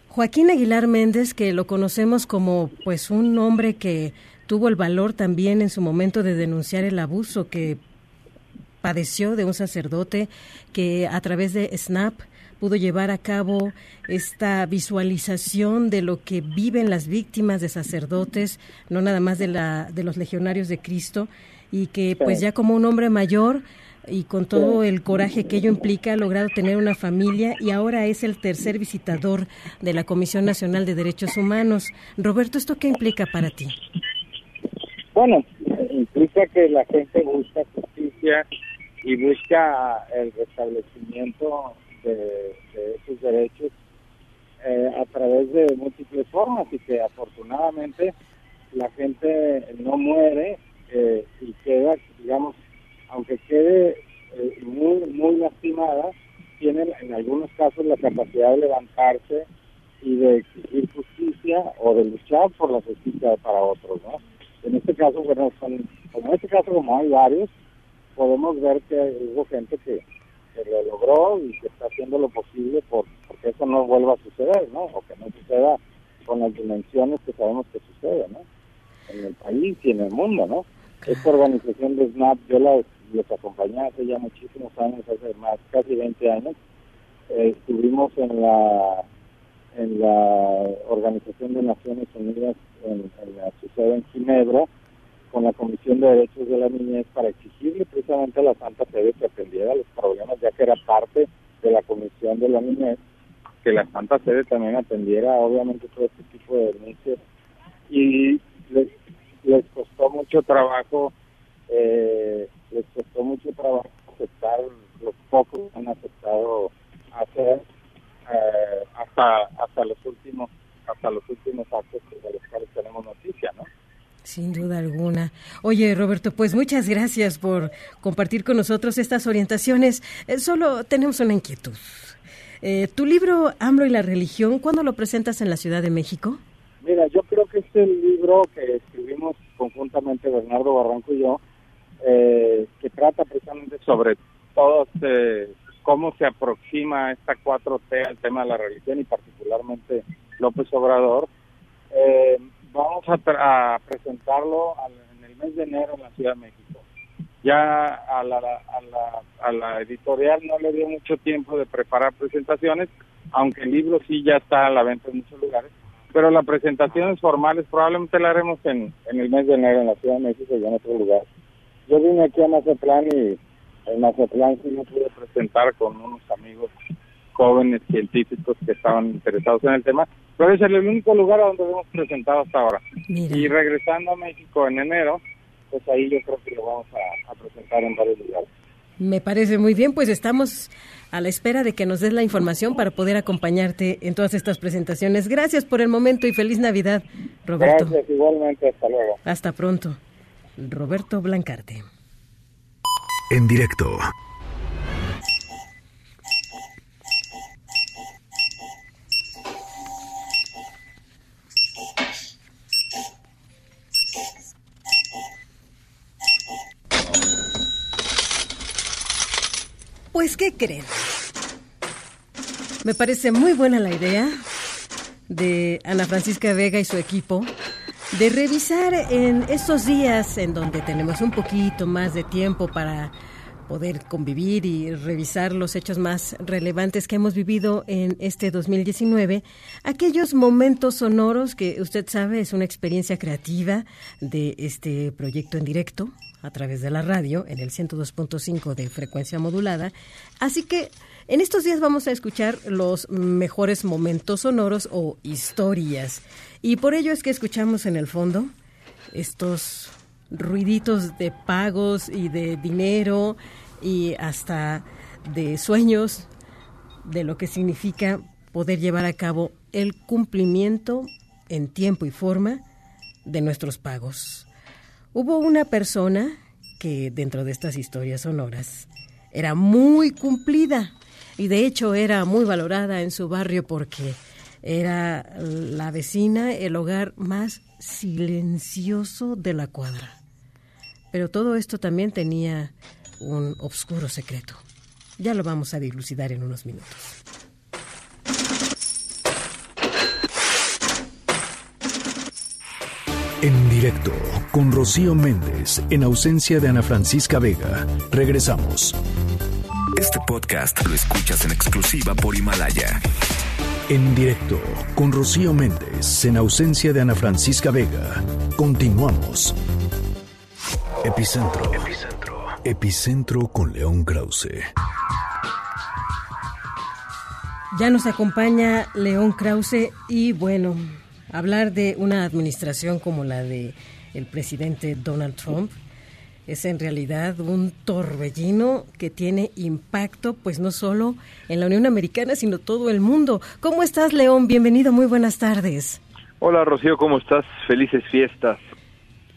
Joaquín Aguilar Méndez, que lo conocemos como pues un hombre que tuvo el valor también en su momento de denunciar el abuso que padeció de un sacerdote que a través de SNAP pudo llevar a cabo esta visualización de lo que viven las víctimas de sacerdotes, no nada más de la de los legionarios de Cristo y que pues ya como un hombre mayor y con todo el coraje que ello implica ha logrado tener una familia y ahora es el tercer visitador de la Comisión Nacional de Derechos Humanos. Roberto, ¿esto qué implica para ti? Bueno, implica que la gente busca justicia y busca el restablecimiento de, de esos derechos eh, a través de múltiples formas y que afortunadamente la gente no muere eh, y queda, digamos, aunque quede eh, muy, muy lastimada, tienen en algunos casos la capacidad de levantarse y de exigir justicia o de luchar por la justicia para otros, ¿no? En este caso, bueno, son, como en este caso, como hay varios, podemos ver que hubo gente que, que lo logró y que está haciendo lo posible por porque eso no vuelva a suceder, ¿no? O que no suceda con las dimensiones que sabemos que sucede, ¿no? En el país y en el mundo, ¿no? Esta organización de SNAP, yo la, los acompañé hace ya muchísimos años, hace más, casi 20 años. Eh, estuvimos en la en la Organización de Naciones Unidas en, la, sede en Ginebra con la Comisión de Derechos de la Niñez para exigirle precisamente a la Santa Sede que atendiera los problemas, ya que era parte de la Comisión de la Niñez, que la Santa Sede también atendiera obviamente todo este tipo de denuncias y les costó mucho trabajo, eh, les costó mucho trabajo aceptar los pocos que han aceptado hacer eh, hasta hasta los últimos hasta los últimos actos de los cuales tenemos noticia, ¿no? Sin duda alguna. Oye, Roberto, pues muchas gracias por compartir con nosotros estas orientaciones. Eh, solo tenemos una inquietud. Eh, tu libro AMLO y la religión, ¿cuándo lo presentas en la Ciudad de México? Mira, yo creo que este libro que escribimos conjuntamente Bernardo Barranco y yo, eh, que trata precisamente sobre todo este, cómo se aproxima esta 4T al tema de la religión y particularmente López Obrador, eh, vamos a presentarlo al- en el mes de enero en la Ciudad de México. Ya a la, a, la, a la editorial no le dio mucho tiempo de preparar presentaciones, aunque el libro sí ya está a la venta en muchos lugares, pero las presentaciones formales probablemente la haremos en, en el mes de enero en la Ciudad de México y en otro lugar. Yo vine aquí a Mazatlán y en Mazatlán sí me pude presentar con unos amigos jóvenes científicos que estaban interesados en el tema, pero es el único lugar a donde hemos presentado hasta ahora. Y regresando a México en enero, pues ahí yo creo que lo vamos a, a presentar en varios lugares. Me parece muy bien, pues estamos a la espera de que nos des la información para poder acompañarte en todas estas presentaciones. Gracias por el momento y feliz Navidad, Roberto. Gracias, igualmente, hasta luego. Hasta pronto. Roberto Blancarte. En directo. Pues, ¿qué creen? Me parece muy buena la idea de Ana Francisca Vega y su equipo de revisar en estos días en donde tenemos un poquito más de tiempo para poder convivir y revisar los hechos más relevantes que hemos vivido en este 2019, aquellos momentos sonoros que usted sabe es una experiencia creativa de este proyecto en directo a través de la radio en el 102.5 de frecuencia modulada. Así que en estos días vamos a escuchar los mejores momentos sonoros o historias. Y por ello es que escuchamos en el fondo estos ruiditos de pagos y de dinero y hasta de sueños de lo que significa poder llevar a cabo el cumplimiento en tiempo y forma de nuestros pagos. Hubo una persona que dentro de estas historias sonoras era muy cumplida y de hecho era muy valorada en su barrio porque era la vecina, el hogar más silencioso de la cuadra. Pero todo esto también tenía un oscuro secreto. Ya lo vamos a dilucidar en unos minutos. En directo con Rocío Méndez en ausencia de Ana Francisca Vega. Regresamos. Este podcast lo escuchas en exclusiva por Himalaya. En directo con Rocío Méndez en ausencia de Ana Francisca Vega. Continuamos. Epicentro. Epicentro. Epicentro con León Krause. Ya nos acompaña León Krause y bueno, hablar de una administración como la de el presidente Donald Trump es en realidad un torbellino que tiene impacto pues no solo en la Unión Americana, sino todo el mundo. ¿Cómo estás, León? Bienvenido, muy buenas tardes. Hola, Rocío, ¿cómo estás? Felices fiestas.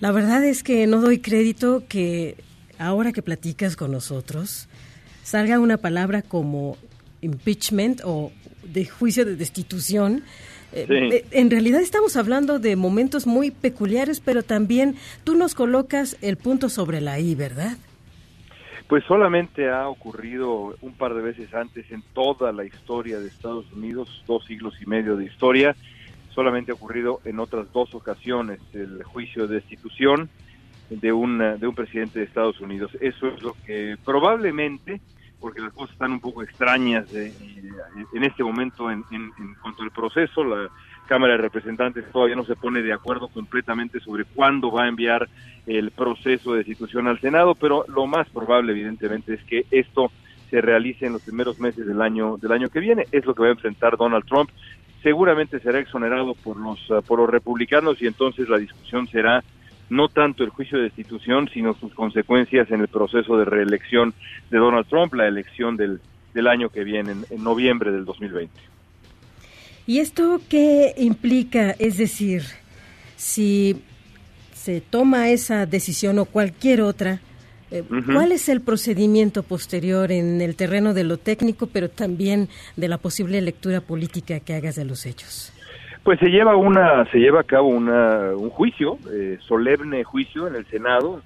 La verdad es que no doy crédito que ahora que platicas con nosotros salga una palabra como impeachment o de juicio de destitución. Eh, eh, en realidad estamos hablando de momentos muy peculiares, pero también tú nos colocas el punto sobre la I, ¿verdad? Pues solamente ha ocurrido un par de veces antes en toda la historia de Estados Unidos, dos siglos y medio de historia, solamente ha ocurrido en otras dos ocasiones el juicio de destitución de un, de un presidente de Estados Unidos. Eso es lo que probablemente porque las cosas están un poco extrañas eh, en este momento en, cuanto al proceso. La Cámara de Representantes todavía no se pone de acuerdo completamente sobre cuándo va a enviar el proceso de destitución al Senado, pero lo más probable, evidentemente, es que esto se realice en los primeros meses del año del año que viene. Es lo que va a enfrentar Donald Trump. Seguramente será exonerado por los por los republicanos y entonces la discusión será no tanto el juicio de destitución, sino sus consecuencias en el proceso de reelección de Donald Trump, la elección del, del año que viene, en, noviembre del 2020. ¿Y esto qué implica? Es decir, si se toma esa decisión o cualquier otra, eh, ¿cuál es el procedimiento posterior en el terreno de lo técnico, pero también de la posible lectura política que hagas de los hechos? Pues se lleva una, se lleva a cabo una, un juicio, eh, solemne juicio en el Senado,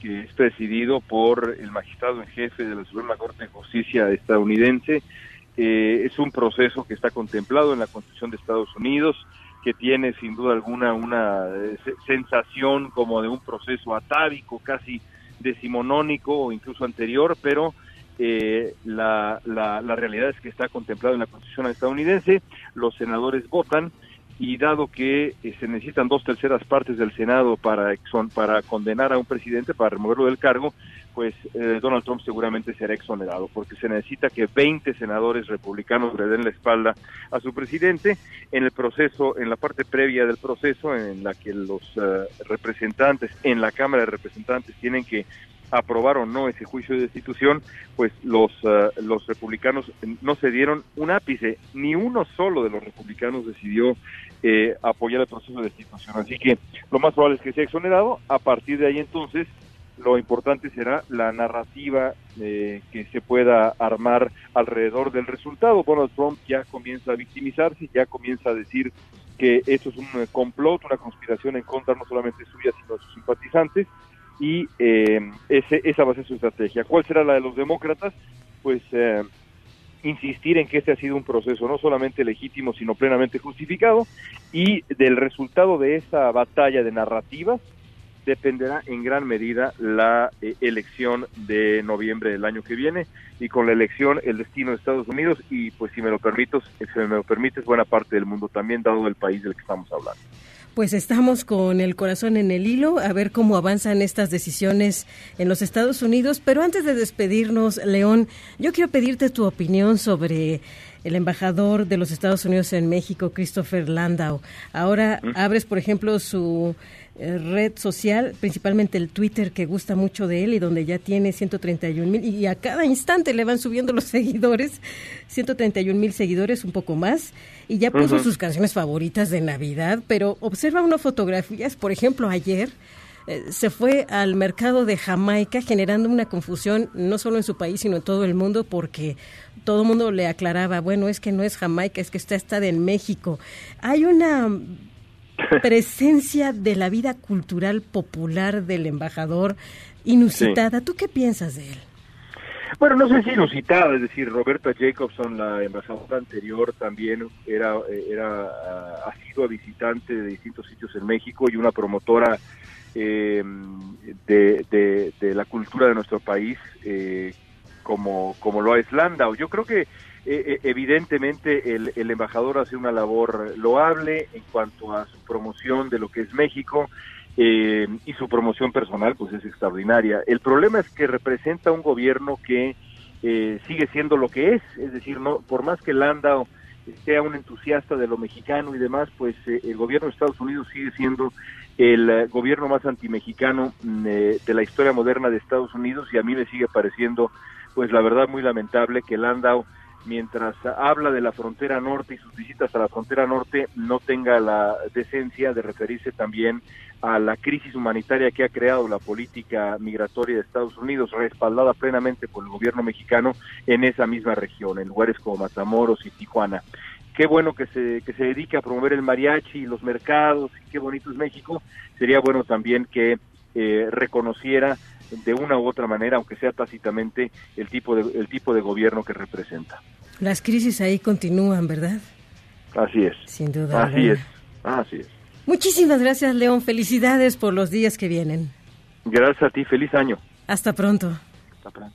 que es presidido por el magistrado en jefe de la Suprema Corte de Justicia estadounidense. Eh, es un proceso que está contemplado en la Constitución de Estados Unidos, que tiene sin duda alguna una eh, sensación como de un proceso atávico, casi decimonónico o incluso anterior, pero la, la, la realidad es que está contemplado en la Constitución estadounidense. Los senadores votan y dado que eh, se necesitan dos terceras partes del Senado para, para condenar a un presidente, para removerlo del cargo, pues eh, Donald Trump seguramente será exonerado, porque se necesita que 20 senadores republicanos le den la espalda a su presidente en el proceso, en la parte previa del proceso, en la que los eh, representantes en la Cámara de Representantes tienen que aprobar o no ese juicio de destitución, pues los, uh, los republicanos no se dieron un ápice, ni uno solo de los republicanos decidió eh, apoyar el proceso de destitución. Así que lo más probable es que sea exonerado. A partir de ahí entonces, lo importante será la narrativa eh, que se pueda armar alrededor del resultado. Donald Trump ya comienza a victimizarse, ya comienza a decir que esto es un complot, una conspiración en contra no solamente suya, sino de sus simpatizantes y eh, ese, esa va a ser su estrategia. ¿Cuál será la de los demócratas? Pues eh, insistir en que este ha sido un proceso no solamente legítimo, sino plenamente justificado y del resultado de esa batalla de narrativas dependerá en gran medida la eh, elección de noviembre del año que viene y con la elección el destino de Estados Unidos y pues si me lo permito, si me lo permites, buena parte del mundo también dado el país del que estamos hablando. Pues estamos con el corazón en el hilo a ver cómo avanzan estas decisiones en los Estados Unidos. Pero antes de despedirnos, León, yo quiero pedirte tu opinión sobre el embajador de los Estados Unidos en México, Christopher Landau. Ahora abres, por ejemplo, su red social, principalmente el Twitter, que gusta mucho de él y donde ya tiene 131 mil, y a cada instante le van subiendo los seguidores, 131 mil seguidores, un poco más, y ya puso sus canciones favoritas de Navidad, pero observa unas fotografías, por ejemplo, ayer eh, se fue al mercado de Jamaica generando una confusión no solo en su país, sino en todo el mundo, porque todo el mundo le aclaraba, bueno, es que no es Jamaica, es que está, está en México. Hay una presencia de la vida cultural popular del embajador inusitada. ¿Tú qué piensas de él? Bueno, no sé si inusitada, es decir, Roberta Jacobson, la embajadora anterior, también era, era ha sido visitante de distintos sitios en México y una promotora eh, de, de, la cultura de nuestro país, eh, como, como lo es Landau. Yo creo que eh, evidentemente el, el, embajador hace una labor loable en cuanto a su promoción de lo que es México eh, y su promoción personal pues es extraordinaria. El problema es que representa un gobierno que eh, sigue siendo lo que es, es decir, no por más que Landau sea un entusiasta de lo mexicano y demás, pues el gobierno de Estados Unidos sigue siendo el gobierno más antimexicano mm, de la historia moderna de Estados Unidos y a mí me sigue pareciendo pues la verdad muy lamentable que Landau mientras habla de la frontera norte y sus visitas a la frontera norte, no tenga la decencia de referirse también a la crisis humanitaria que ha creado la política migratoria de Estados Unidos, respaldada plenamente por el gobierno mexicano en esa misma región, en lugares como Matamoros y Tijuana. Qué bueno que se, que se dedique a promover el mariachi y los mercados, y qué bonito es México. Sería bueno también que eh, reconociera de una u otra manera, aunque sea tácitamente, el tipo de, el tipo de gobierno que representa. Las crisis ahí continúan, ¿verdad? Así es. Sin duda. Así es. Así es. Muchísimas gracias, León. Felicidades por los días que vienen. Gracias a ti. Feliz año. Hasta pronto. Hasta pronto.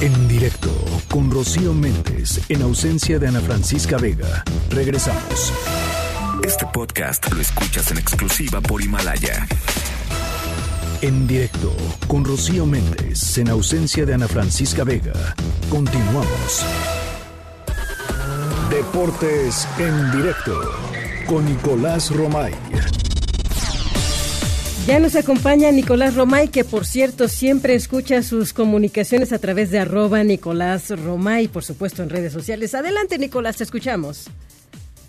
En directo con Rocío Méndez, en ausencia de Ana Francisca Vega. Regresamos. Este podcast lo escuchas en exclusiva por Himalaya. En directo con Rocío Méndez, en ausencia de Ana Francisca Vega. Continuamos. Deportes en directo con Nicolás Romay. Ya nos acompaña Nicolás Romay, que por cierto siempre escucha sus comunicaciones a través de arroba Nicolás Romay, por supuesto en redes sociales. Adelante Nicolás, te escuchamos.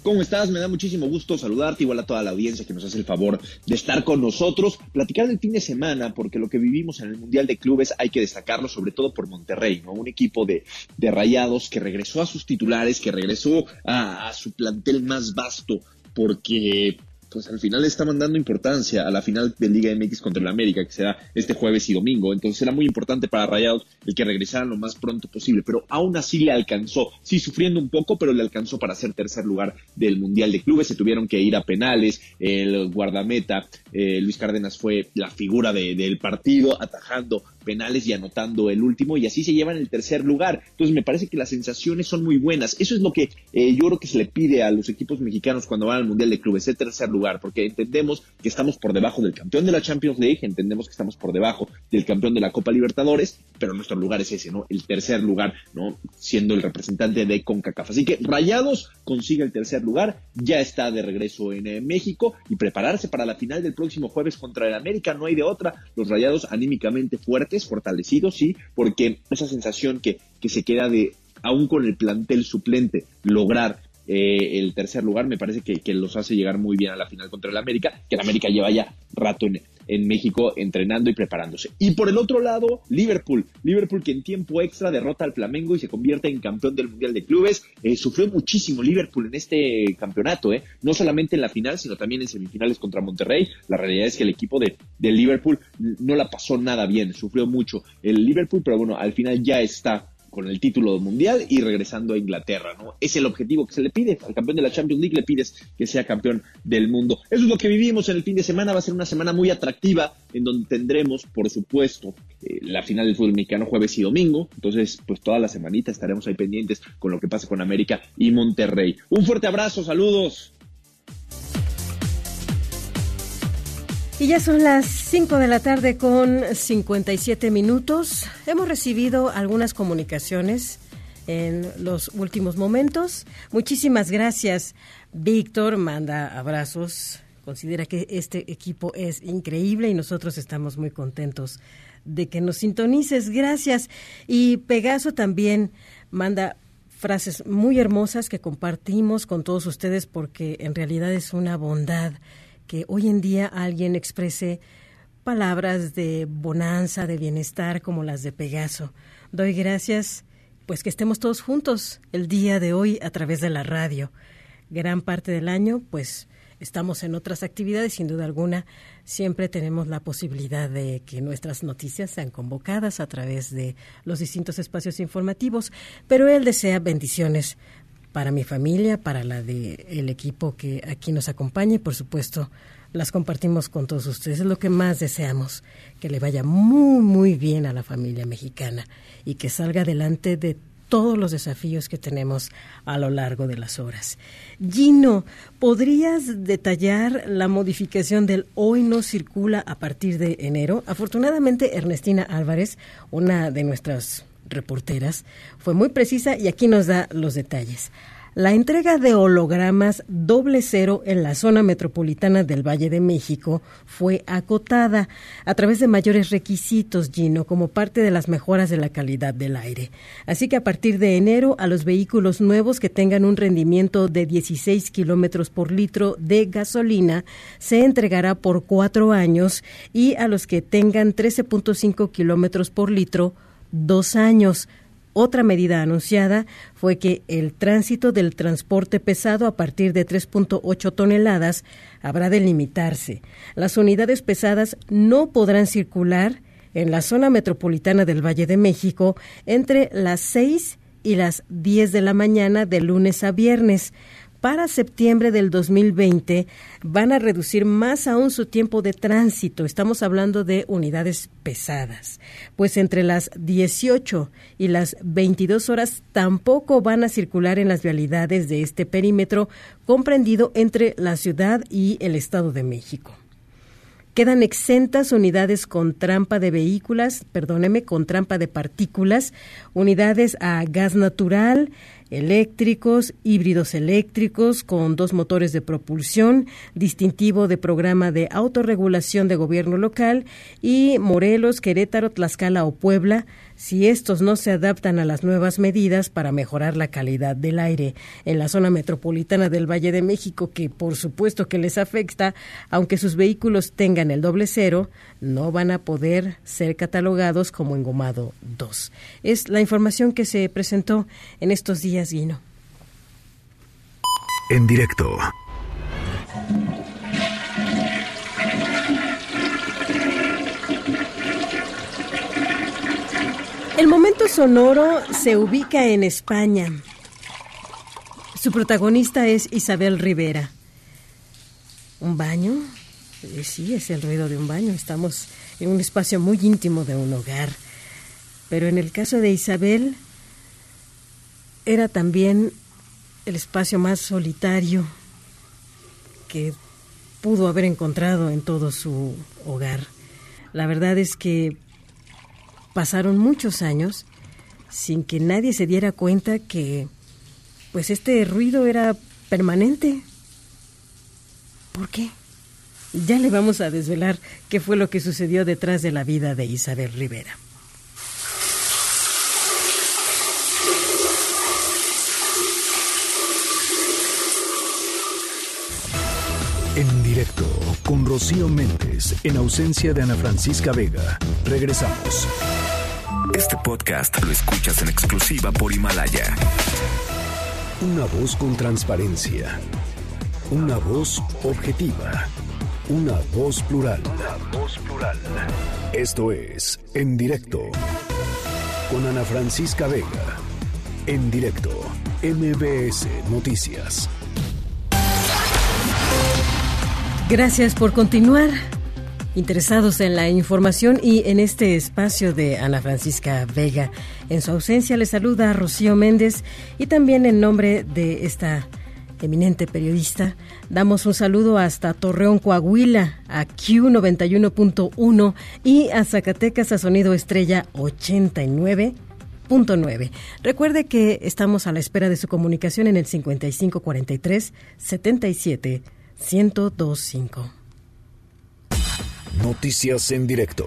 ¿Cómo estás? Me da muchísimo gusto saludarte, igual a toda la audiencia que nos hace el favor de estar con nosotros, platicar del fin de semana, porque lo que vivimos en el Mundial de Clubes hay que destacarlo, sobre todo por Monterrey, ¿no? Un equipo de, de rayados que regresó a sus titulares, que regresó a, a su plantel más vasto, porque pues al final le estaban dando importancia a la final de Liga MX contra el América, que será este jueves y domingo. Entonces era muy importante para Rayados el que regresaran lo más pronto posible, pero aún así le alcanzó, sí sufriendo un poco, pero le alcanzó para ser tercer lugar del Mundial de Clubes. Se tuvieron que ir a penales, el guardameta eh, Luis Cárdenas fue la figura del partido, atajando penales y anotando el último y así se llevan el tercer lugar. Entonces me parece que las sensaciones son muy buenas. Eso es lo que eh, yo creo que se le pide a los equipos mexicanos cuando van al Mundial de Clubes, el tercer lugar porque entendemos que estamos por debajo del campeón de la Champions League, entendemos que estamos por debajo del campeón de la Copa Libertadores, pero nuestro lugar es ese, ¿no? El tercer lugar, ¿no? Siendo el representante de CONCACAF. Así que Rayados consigue el tercer lugar, ya está de regreso en eh, México y prepararse para la final del próximo jueves contra el América, no hay de otra. Los Rayados anímicamente fuertes, fortalecidos, sí, porque esa sensación que, que se queda de aún con el plantel suplente, lograr eh, el tercer lugar, me parece que, que, los hace llegar muy bien a la final contra el América, que el América lleva ya rato en, en, México entrenando y preparándose. Y por el otro lado, Liverpool. Liverpool que en tiempo extra derrota al Flamengo y se convierte en campeón del Mundial de Clubes. Eh, sufrió muchísimo Liverpool en este campeonato, eh, no solamente en la final, sino también en semifinales contra Monterrey. La realidad es que el equipo de, de Liverpool no la pasó nada bien, sufrió mucho el Liverpool, pero bueno, al final ya está con el título mundial y regresando a Inglaterra, ¿no? Es el objetivo que se le pide. Al campeón de la Champions League le pides que sea campeón del mundo. Eso es lo que vivimos en el fin de semana. Va a ser una semana muy atractiva en donde tendremos, por supuesto, eh, la final del fútbol mexicano jueves y domingo. Entonces, pues toda la semanita estaremos ahí pendientes con lo que pasa con América y Monterrey. Un fuerte abrazo, saludos. Y ya son las 5 de la tarde con 57 minutos. Hemos recibido algunas comunicaciones en los últimos momentos. Muchísimas gracias. Víctor manda abrazos. Considera que este equipo es increíble y nosotros estamos muy contentos de que nos sintonices. Gracias. Y Pegaso también manda frases muy hermosas que compartimos con todos ustedes porque en realidad es una bondad que hoy en día alguien exprese palabras de bonanza, de bienestar como las de Pegaso. Doy gracias, pues que estemos todos juntos el día de hoy a través de la radio. Gran parte del año, pues estamos en otras actividades, sin duda alguna, siempre tenemos la posibilidad de que nuestras noticias sean convocadas a través de los distintos espacios informativos, pero él desea bendiciones para mi familia, para la del el equipo que aquí nos acompaña y por supuesto las compartimos con todos ustedes. Es lo que más deseamos, que le vaya muy, muy bien a la familia mexicana y que salga adelante de todos los desafíos que tenemos a lo largo de las horas. Gino, ¿podrías detallar la modificación del hoy no circula a partir de enero? Afortunadamente, Ernestina Álvarez, una de nuestras reporteras, fue muy precisa y aquí nos da los detalles. La entrega de hologramas doble cero en la zona metropolitana del Valle de México fue acotada a través de mayores requisitos, Gino, como parte de las mejoras de la calidad del aire. Así que a partir de enero, a los vehículos nuevos que tengan un rendimiento de 16 kilómetros por litro de gasolina se entregará por cuatro años y a los que tengan 13.5 kilómetros por litro, dos años. Otra medida anunciada fue que el tránsito del transporte pesado a partir de 3.8 toneladas habrá de limitarse. Las unidades pesadas no podrán circular en la zona metropolitana del Valle de México entre las 6 y las 10 de la mañana de lunes a viernes para septiembre del 2020 van a reducir más aún su tiempo de tránsito. Estamos hablando de unidades pesadas. Pues entre las 18 y las 22 horas tampoco van a circular en las vialidades de este perímetro comprendido entre la ciudad y el Estado de México. Quedan exentas unidades con trampa de vehículos, perdóneme, con trampa de partículas, unidades a gas natural, eléctricos, híbridos eléctricos con dos motores de propulsión, distintivo de programa de autorregulación de gobierno local y Morelos, Querétaro, Tlaxcala o Puebla, si estos no se adaptan a las nuevas medidas para mejorar la calidad del aire en la zona metropolitana del Valle de México, que por supuesto que les afecta, aunque sus vehículos tengan el doble cero, no van a poder ser catalogados como engomado 2. Es la información que se presentó en estos días, Guino. En directo. El momento sonoro se ubica en España. Su protagonista es Isabel Rivera. ¿Un baño? Eh, sí, es el ruido de un baño. Estamos en un espacio muy íntimo de un hogar. Pero en el caso de Isabel, era también el espacio más solitario que pudo haber encontrado en todo su hogar. La verdad es que pasaron muchos años sin que nadie se diera cuenta que pues este ruido era permanente. ¿Por qué? Ya le vamos a desvelar qué fue lo que sucedió detrás de la vida de Isabel Rivera. Directo con Rocío Méndez, en ausencia de Ana Francisca Vega. Regresamos. Este podcast lo escuchas en exclusiva por Himalaya. Una voz con transparencia. Una voz objetiva. Una voz plural. Una voz plural. Esto es En directo con Ana Francisca Vega. En directo, MBS Noticias. Gracias por continuar interesados en la información y en este espacio de Ana Francisca Vega. En su ausencia le saluda Rocío Méndez y también en nombre de esta eminente periodista, damos un saludo hasta Torreón, Coahuila, a Q91.1 y a Zacatecas a Sonido Estrella 89.9. Recuerde que estamos a la espera de su comunicación en el 5543 77 1025. Noticias en directo.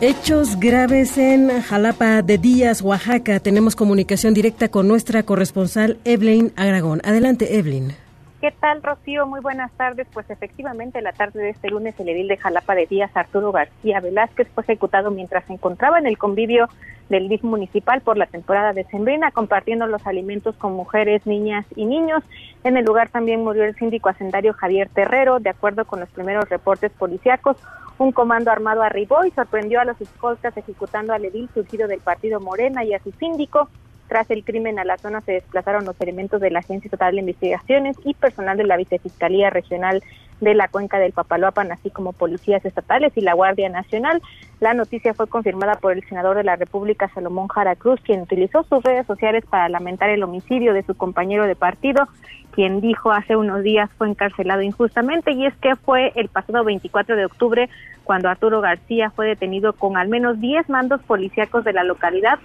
Hechos graves en Jalapa de Díaz, Oaxaca. Tenemos comunicación directa con nuestra corresponsal Evelyn Aragón. Adelante, Evelyn. ¿Qué tal, Rocío? Muy buenas tardes. Pues efectivamente, la tarde de este lunes, el edil de Jalapa de Díaz, Arturo García Velázquez, fue ejecutado mientras se encontraba en el convivio del DIF municipal por la temporada de Sembrina, compartiendo los alimentos con mujeres, niñas y niños. En el lugar también murió el síndico hacendario Javier Terrero. De acuerdo con los primeros reportes policíacos, un comando armado arribó y sorprendió a los escoltas ejecutando al edil surgido del partido Morena y a su síndico. Tras el crimen a la zona se desplazaron los elementos de la Agencia Estatal de Investigaciones y personal de la Vicefiscalía Regional de la Cuenca del Papaloapan, así como policías estatales y la Guardia Nacional. La noticia fue confirmada por el senador de la República, Salomón Jara Cruz, quien utilizó sus redes sociales para lamentar el homicidio de su compañero de partido, quien dijo hace unos días fue encarcelado injustamente, y es que fue el pasado 24 de octubre cuando Arturo García fue detenido con al menos 10 mandos policíacos de la localidad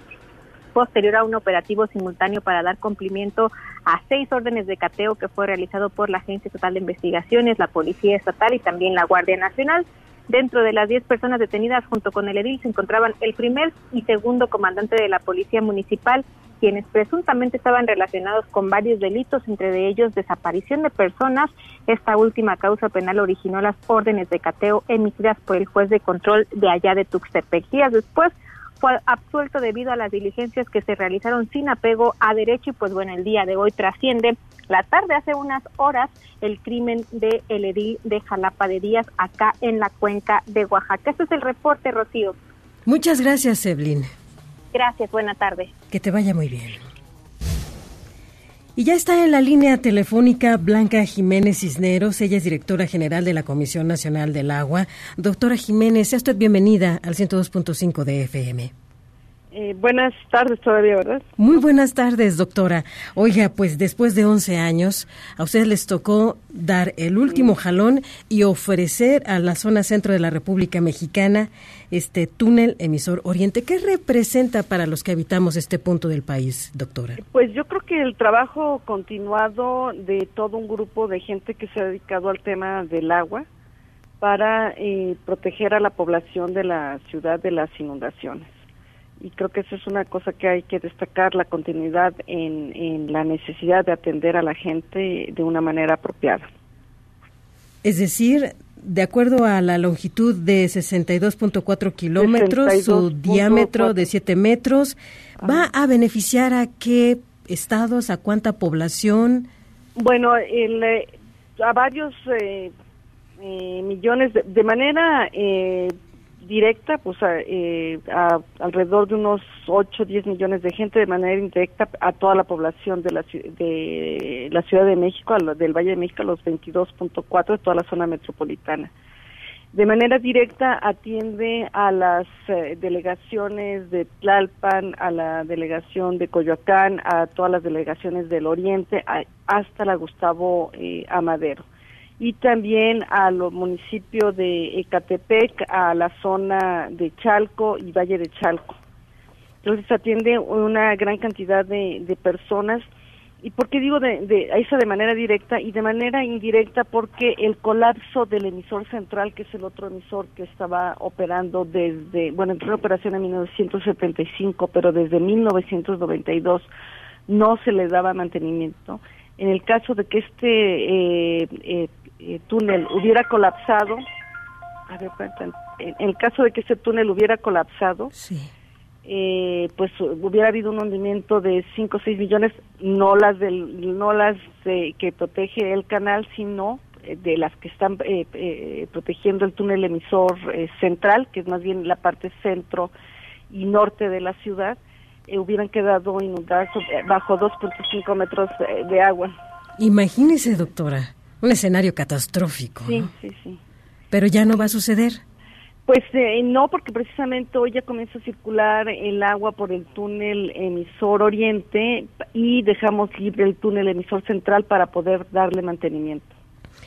posterior a un operativo simultáneo para dar cumplimiento a seis órdenes de cateo que fue realizado por la Agencia Estatal de Investigaciones, la Policía Estatal y también la Guardia Nacional. Dentro de las diez personas detenidas junto con el edil se encontraban el primer y segundo comandante de la Policía Municipal, quienes presuntamente estaban relacionados con varios delitos, entre ellos desaparición de personas. Esta última causa penal originó las órdenes de cateo emitidas por el juez de control de allá de Tuxtepec. Días después, fue absuelto debido a las diligencias que se realizaron sin apego a derecho y pues bueno, el día de hoy trasciende la tarde hace unas horas el crimen de el edil de Jalapa de Díaz acá en la cuenca de Oaxaca. Este es el reporte, Rocío. Muchas gracias, Evelyn. Gracias, buena tarde. Que te vaya muy bien. Y ya está en la línea telefónica Blanca Jiménez Cisneros, ella es directora general de la Comisión Nacional del Agua. Doctora Jiménez, sea usted bienvenida al 102.5 de FM. Eh, buenas tardes todavía, ¿verdad? Muy buenas tardes, doctora. Oiga, pues después de 11 años, a ustedes les tocó dar el último jalón y ofrecer a la zona centro de la República Mexicana este túnel emisor Oriente. ¿Qué representa para los que habitamos este punto del país, doctora? Pues yo creo que el trabajo continuado de todo un grupo de gente que se ha dedicado al tema del agua para eh, proteger a la población de la ciudad de las inundaciones y creo que eso es una cosa que hay que destacar, la continuidad en, en la necesidad de atender a la gente de una manera apropiada. Es decir, de acuerdo a la longitud de 62.4 kilómetros, su diámetro de 7 metros, ¿va a beneficiar a qué estados, a cuánta población? Bueno, el, eh, a varios eh, eh, millones, de, de manera eh, directa, pues a, eh, a alrededor de unos 8 o 10 millones de gente, de manera indirecta a toda la población de la, de la Ciudad de México, a del Valle de México, a los 22.4 de toda la zona metropolitana. De manera directa atiende a las eh, delegaciones de Tlalpan, a la delegación de Coyoacán, a todas las delegaciones del Oriente, a, hasta la Gustavo eh, Amadero y también a los municipios de Ecatepec, a la zona de Chalco y Valle de Chalco. Entonces atiende una gran cantidad de, de personas. ¿Y por qué digo de, de esa de manera directa y de manera indirecta? Porque el colapso del emisor central, que es el otro emisor que estaba operando desde, bueno, entró en operación en 1975, pero desde 1992 no se le daba mantenimiento. En el caso de que este eh, eh, eh, túnel hubiera colapsado, a ver, en en el caso de que ese túnel hubiera colapsado, eh, pues hubiera habido un hundimiento de 5 o 6 millones, no las del, no las de- que protege el canal, sino eh, de las que están eh, eh, protegiendo el túnel emisor eh, central, que es más bien la parte centro y norte de la ciudad, eh, hubieran quedado inundadas eh, bajo 2.5 metros eh, de agua. Imagínese, doctora, un escenario catastrófico. Sí, ¿no? sí, sí. Pero ya no va a suceder. Pues eh, no, porque precisamente hoy ya comienza a circular el agua por el túnel emisor oriente y dejamos libre el túnel emisor central para poder darle mantenimiento.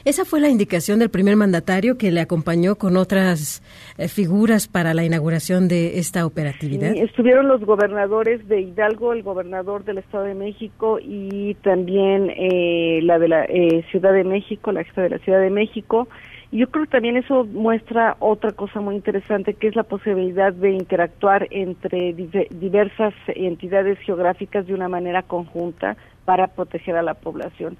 Esa fue la indicación del primer mandatario que le acompañó con otras eh, figuras para la inauguración de esta operatividad. Estuvieron los gobernadores de Hidalgo, el gobernador del Estado de México y también eh, la de la eh, Ciudad de México, la jefa de la Ciudad de México. Y yo creo que también eso muestra otra cosa muy interesante, que es la posibilidad de interactuar entre dive- diversas entidades geográficas de una manera conjunta para proteger a la población.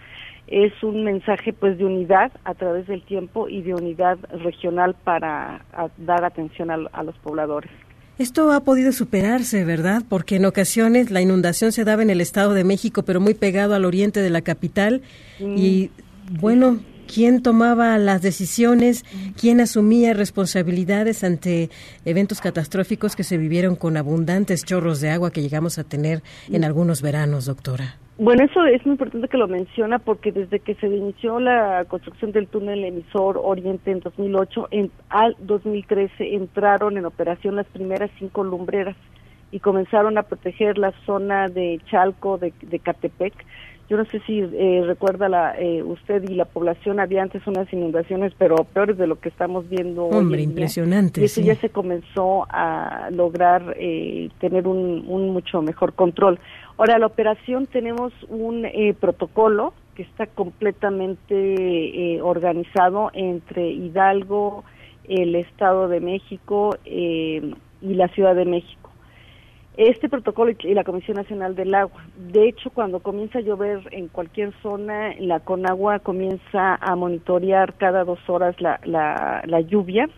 Es un mensaje pues de unidad a través del tiempo y de unidad regional para dar atención a- a los pobladores. Esto ha podido superarse, ¿verdad? Porque en ocasiones la inundación se daba en el Estado de México, pero muy pegado al oriente de la capital. Y bueno, ¿quién tomaba las decisiones? ¿Quién asumía responsabilidades ante eventos catastróficos que se vivieron con abundantes chorros de agua que llegamos a tener en algunos veranos, doctora? Bueno, eso es muy importante que lo menciona porque desde que se inició la construcción del túnel emisor Oriente en 2008, en, al 2013 entraron en operación las primeras cinco lumbreras y comenzaron a proteger la zona de Chalco, de, de Catepec. Yo no sé si eh, recuerda la, eh, usted y la población, había antes unas inundaciones, pero peores de lo que estamos viendo hoy Hombre, impresionante, Y eso sí. ya se comenzó a lograr eh, tener un, un mucho mejor control. Ahora, la operación tenemos un eh, protocolo que está completamente eh, organizado entre Hidalgo, el Estado de México eh, y la Ciudad de México. Este protocolo y la Comisión Nacional del Agua. De hecho, cuando comienza a llover en cualquier zona, la Conagua comienza a monitorear cada dos horas la, la, la lluvia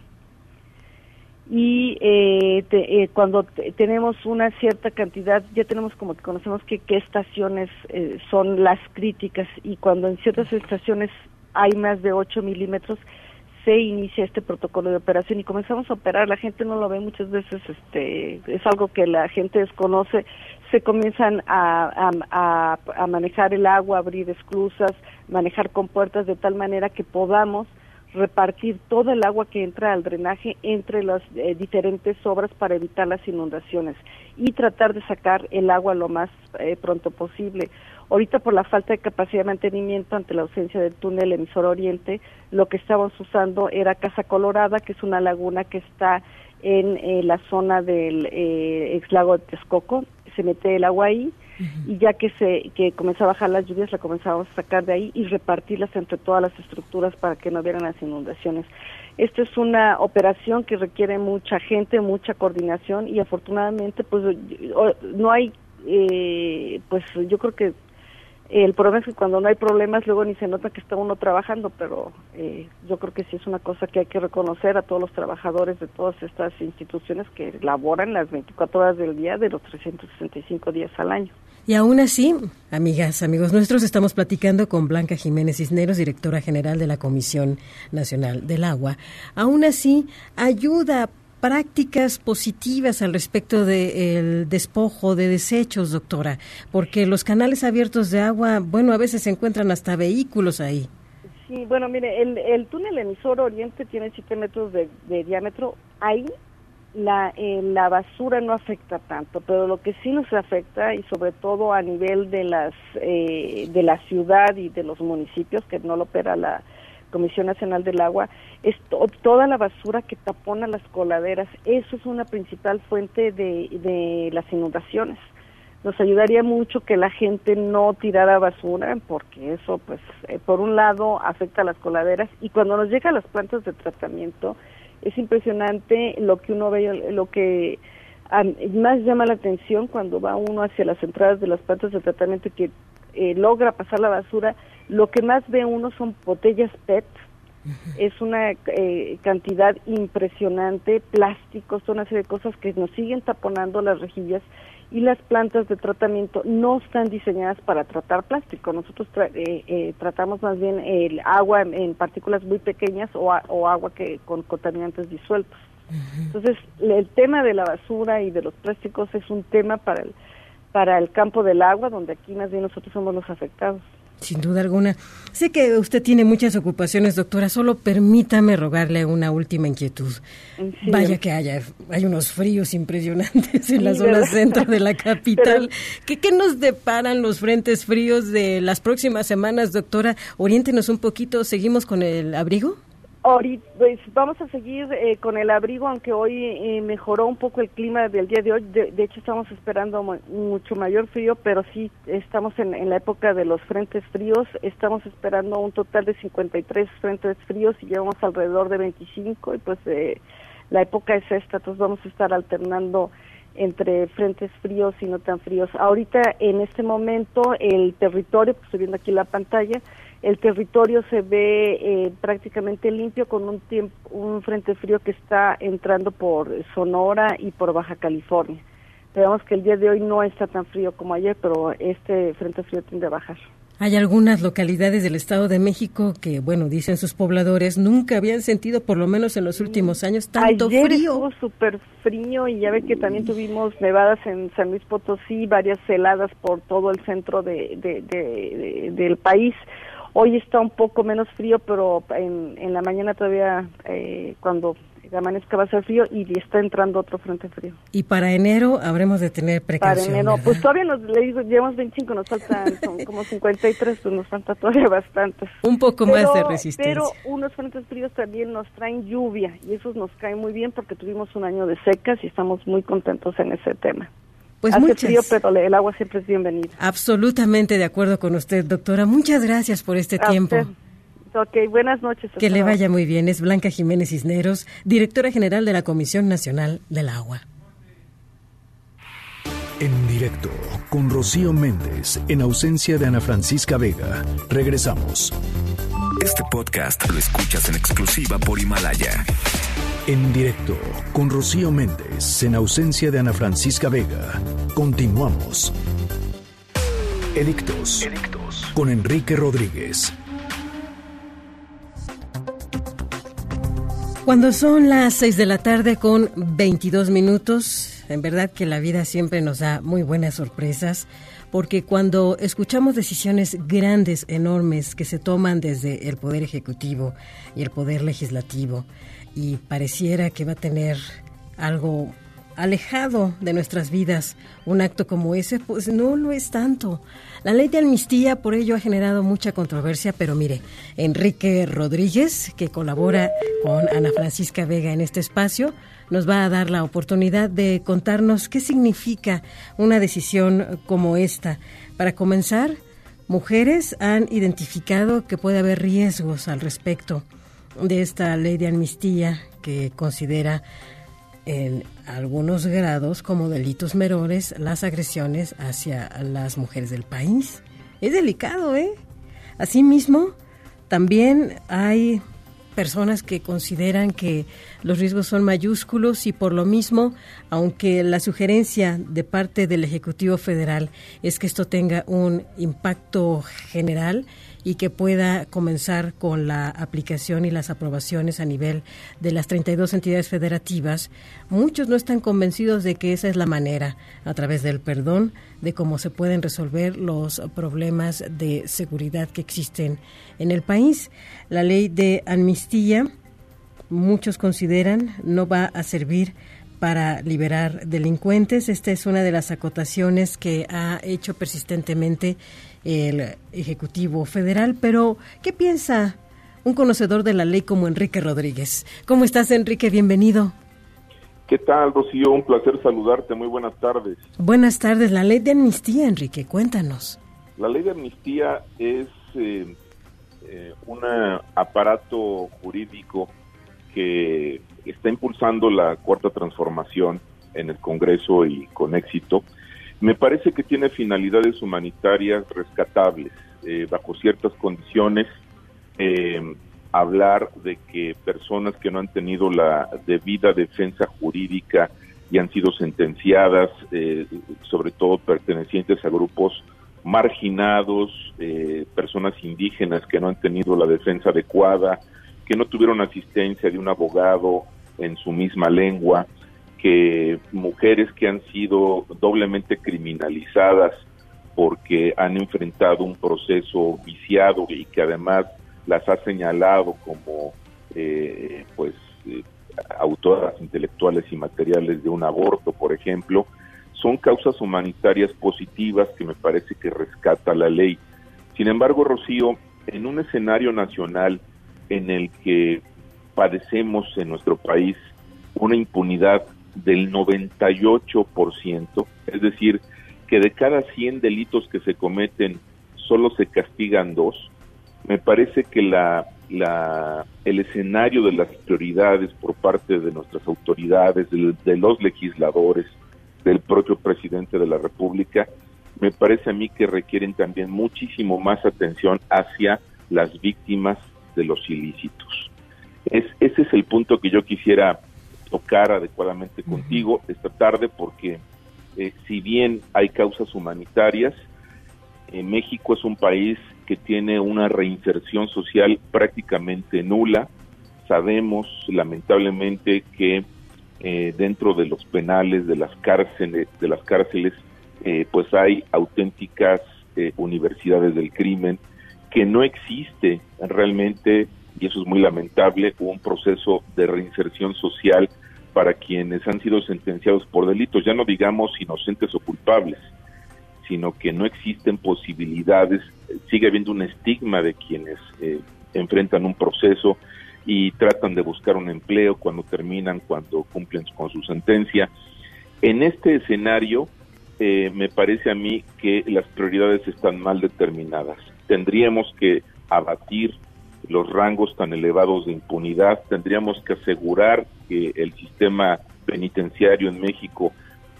y eh, te- eh, cuando te- tenemos una cierta cantidad, ya tenemos como que conocemos que qué estaciones eh, son las críticas y cuando en ciertas estaciones hay más de 8 milímetros, se inicia este protocolo de operación y comenzamos a operar. La gente no lo ve muchas veces, este, es algo que la gente desconoce. Se comienzan a, a, a- a manejar el agua, abrir esclusas, manejar compuertas de tal manera que podamos repartir todo el agua que entra al drenaje entre las eh, diferentes obras para evitar las inundaciones y tratar de sacar el agua lo más eh, pronto posible. Ahorita por la falta de capacidad de mantenimiento ante la ausencia del túnel emisor oriente, lo que estábamos usando era Casa Colorada, que es una laguna que está en eh, la zona del eh, ex lago de Texcoco. Se mete el agua ahí y ya que se que comenzó a bajar las lluvias la comenzábamos a sacar de ahí y repartirlas entre todas las estructuras para que no hubieran las inundaciones. Esta es una operación que requiere mucha gente, mucha coordinación y afortunadamente pues no hay eh, pues yo creo que el problema es que cuando no hay problemas luego ni se nota que está uno trabajando, pero eh, yo creo que sí es una cosa que hay que reconocer a todos los trabajadores de todas estas instituciones que laboran las 24 horas del día de los 365 días al año. Y aún así, amigas, amigos nuestros, estamos platicando con Blanca Jiménez Cisneros, directora general de la Comisión Nacional del Agua. Aún así, ayuda prácticas positivas al respecto del despojo de desechos, doctora, porque los canales abiertos de agua, bueno, a veces se encuentran hasta vehículos ahí. Sí, bueno, mire, el, el túnel emisor oriente tiene 7 metros de, de diámetro. Ahí la, eh, la basura no afecta tanto, pero lo que sí nos afecta, y sobre todo a nivel de, las, eh, de la ciudad y de los municipios, que no lo opera la Comisión Nacional del Agua, es to- toda la basura que tapona las coladeras. Eso es una principal fuente de, de las inundaciones. Nos ayudaría mucho que la gente no tirara basura, porque eso, pues, eh, por un lado afecta a las coladeras y cuando nos llega a las plantas de tratamiento, es impresionante lo que uno ve, lo que más llama la atención cuando va uno hacia las entradas de las plantas de tratamiento y que eh, logra pasar la basura, lo que más ve uno son botellas PET, es una eh, cantidad impresionante, plásticos, una serie de cosas que nos siguen taponando las rejillas y las plantas de tratamiento no están diseñadas para tratar plástico. Nosotros tra- eh, eh, tratamos más bien el agua en, en partículas muy pequeñas o, a- o agua que con contaminantes disueltos. Entonces, el tema de la basura y de los plásticos es un tema para el, para el campo del agua, donde aquí más bien nosotros somos los afectados. Sin duda alguna. Sé que usted tiene muchas ocupaciones, doctora. Solo permítame rogarle una última inquietud. Sí. Vaya que haya, hay unos fríos impresionantes en la zona ¿verdad? centro de la capital. ¿Qué, ¿Qué nos deparan los frentes fríos de las próximas semanas, doctora? Oriéntenos un poquito. ¿Seguimos con el abrigo? Ahorita, pues vamos a seguir eh, con el abrigo, aunque hoy eh, mejoró un poco el clima del día de hoy. De, hecho, estamos esperando mu- mucho mayor frío, pero sí estamos en, en la época de los frentes fríos. Estamos esperando un total de 53 frentes fríos y llevamos alrededor de 25. Y pues eh, la época es esta, entonces vamos a estar alternando entre frentes fríos y no tan fríos. Ahorita, en este momento, el territorio, pues estoy viendo aquí la pantalla, el territorio se ve eh, prácticamente limpio con un tiempo, un frente frío que está entrando por Sonora y por Baja California. Veamos que el día de hoy no está tan frío como ayer, pero este frente frío tiende a bajar. Hay algunas localidades del Estado de México que, bueno, dicen sus pobladores, nunca habían sentido, por lo menos en los últimos años, tanto Ayer frío. estuvo súper frío y ya ve que también tuvimos nevadas en San Luis Potosí, varias heladas por todo el centro de, de- de- de- del país. Hoy está un poco menos frío, pero en, en la mañana todavía, eh, cuando amanezca va a ser frío y está entrando otro frente frío. Y para enero habremos de tener Para precaución. enero, ¿verdad? pues todavía nos, le digo, llevamos 25, nos faltan son como 53, pues nos falta todavía bastantes. Un poco más de resistencia. Pero unos frentes fríos también nos traen lluvia y esos nos caen muy bien porque tuvimos un año de secas y estamos muy contentos en ese tema. Pues Hace muchas- frío, pero el agua siempre es bienvenida. Absolutamente de acuerdo con usted, doctora. Muchas gracias por este A tiempo. usted. Ok, buenas noches. Que le vaya muy bien. Es Blanca Jiménez Cisneros, directora general de la Comisión Nacional del Agua. En directo con Rocío Méndez, en ausencia de Ana Francisca Vega. Regresamos. Este podcast lo escuchas en exclusiva por Himalaya. En directo con Rocío Méndez, en ausencia de Ana Francisca Vega. Continuamos. Edictos. Con Enrique Rodríguez. Cuando son las 6 de la tarde con 22 minutos, en verdad que la vida siempre nos da muy buenas sorpresas, porque cuando escuchamos decisiones grandes, enormes, que se toman desde el Poder Ejecutivo y el Poder Legislativo, y pareciera que va a tener algo alejado de nuestras vidas un acto como ese, pues no lo es tanto. La ley de amnistía por ello ha generado mucha controversia, pero mire, Enrique Rodríguez, que colabora con Ana Francisca Vega en este espacio, nos va a dar la oportunidad de contarnos qué significa una decisión como esta. Para comenzar, mujeres han identificado que puede haber riesgos al respecto de esta ley de amnistía que considera en algunos grados como delitos menores las agresiones hacia las mujeres del país. Es delicado, ¿eh? Asimismo, también hay personas que consideran que los riesgos son mayúsculos y por lo mismo, aunque la sugerencia de parte del Ejecutivo Federal es que esto tenga un impacto general y que pueda comenzar con la aplicación y las aprobaciones a nivel de las 32 entidades federativas, muchos no están convencidos de que esa es la manera, a través del perdón, de cómo se pueden resolver los problemas de seguridad que existen en el país. La ley de amnistía, muchos consideran, no va a servir para liberar delincuentes. Esta es una de las acotaciones que ha hecho persistentemente el Ejecutivo Federal. Pero, ¿qué piensa un conocedor de la ley como Enrique Rodríguez. ¿Cómo estás, Enrique? Bienvenido. ¿Qué tal, Rocío? Un placer saludarte. Muy buenas tardes. Buenas tardes. La ley de amnistía, Enrique, cuéntanos. La ley de amnistía es eh, eh, un aparato jurídico que está impulsando la cuarta transformación en el Congreso y con éxito. Me parece que tiene finalidades humanitarias rescatables, eh, bajo ciertas condiciones. Eh, hablar de que personas que no han tenido la debida defensa jurídica y han sido sentenciadas, eh, sobre todo pertenecientes a grupos marginados, eh, personas indígenas que no han tenido la defensa adecuada, que no tuvieron asistencia de un abogado en su misma lengua, que mujeres que han sido doblemente criminalizadas porque han enfrentado un proceso viciado y que además las ha señalado como eh, pues eh, autoras intelectuales y materiales de un aborto, por ejemplo, son causas humanitarias positivas que me parece que rescata la ley. Sin embargo, Rocío, en un escenario nacional en el que padecemos en nuestro país una impunidad del 98%, es decir, que de cada 100 delitos que se cometen solo se castigan dos, me parece que la, la, el escenario de las prioridades por parte de nuestras autoridades, de, los legisladores, del propio presidente de la República, me parece a mí que requieren también muchísimo más atención hacia las víctimas de los ilícitos. Es, ese es el punto que yo quisiera tocar adecuadamente contigo esta tarde porque eh, si bien hay causas humanitarias, eh, México es un país que tiene una reinserción social prácticamente nula. Sabemos lamentablemente que eh, dentro de los penales, de las cárceles, de las cárceles, eh, pues hay auténticas eh, universidades del crimen, que no existe realmente, y eso es muy lamentable, un proceso de reinserción social para quienes han sido sentenciados por delitos, ya no digamos inocentes o culpables, sino que no existen posibilidades, sigue habiendo un estigma de quienes eh, enfrentan un proceso y tratan de buscar un empleo cuando terminan, cuando cumplen con su sentencia. En este escenario, eh, me parece a mí que las prioridades están mal determinadas. Tendríamos que abatir los rangos tan elevados de impunidad, tendríamos que asegurar que el sistema penitenciario en México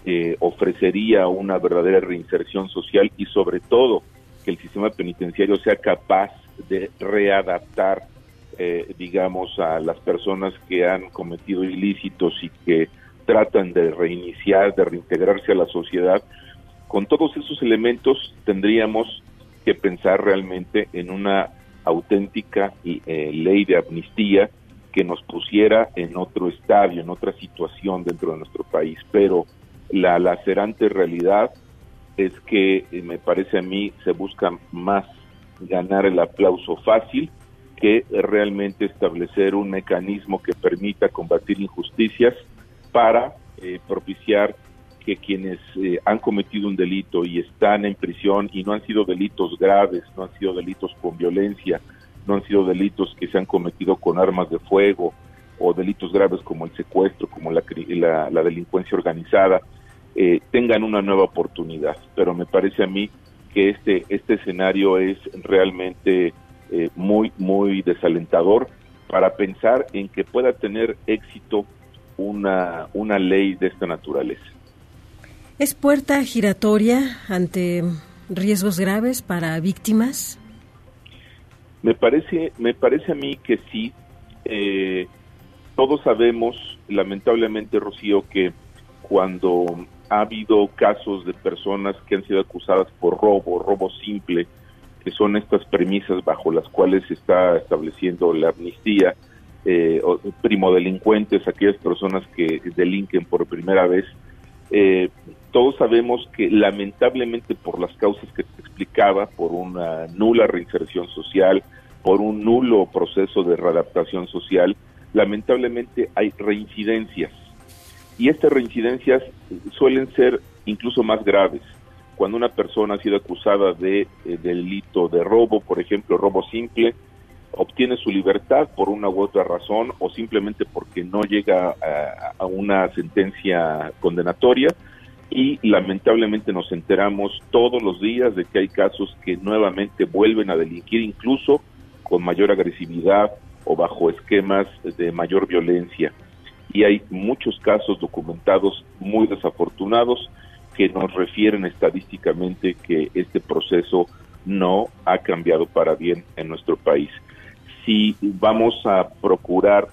eh, ofrecería una verdadera reinserción social y sobre todo que el sistema penitenciario sea capaz de readaptar, eh, digamos, a las personas que han cometido ilícitos y que tratan de reiniciar, de reintegrarse a la sociedad. Con todos esos elementos tendríamos que pensar realmente en una auténtica eh, ley de amnistía que nos pusiera en otro estadio, en otra situación dentro de nuestro país. Pero la lacerante realidad es que eh, me parece a mí se busca más ganar el aplauso fácil que realmente establecer un mecanismo que permita combatir injusticias para eh, propiciar que quienes eh, han cometido un delito y están en prisión y no han sido delitos graves, no han sido delitos con violencia, no han sido delitos que se han cometido con armas de fuego o delitos graves como el secuestro, como la, la delincuencia organizada, eh, tengan una nueva oportunidad. Pero me parece a mí que este, este escenario es realmente eh, muy, muy desalentador para pensar en que pueda tener éxito una, una ley de esta naturaleza. ¿Es puerta giratoria ante riesgos graves para víctimas? Me parece, me parece a mí que sí. Eh, todos sabemos, lamentablemente, Rocío, que cuando ha habido casos de personas que han sido acusadas por robo, robo simple, que son estas premisas bajo las cuales se está estableciendo la amnistía, eh, primodelincuentes, aquellas personas que delinquen por primera vez. Eh, todos sabemos que lamentablemente por las causas que te explicaba, por una nula reinserción social, por un nulo proceso de readaptación social, lamentablemente hay reincidencias y estas reincidencias suelen ser incluso más graves. Cuando una persona ha sido acusada de, eh, delito de robo, por ejemplo, robo simple, obtiene su libertad por una u otra razón o simplemente porque no llega a, a una sentencia condenatoria y lamentablemente nos enteramos todos los días de que hay casos que nuevamente vuelven a delinquir incluso con mayor agresividad o bajo esquemas de mayor violencia. Y hay muchos casos documentados muy desafortunados que nos refieren estadísticamente que este proceso no ha cambiado para bien en nuestro país. Si vamos a procurar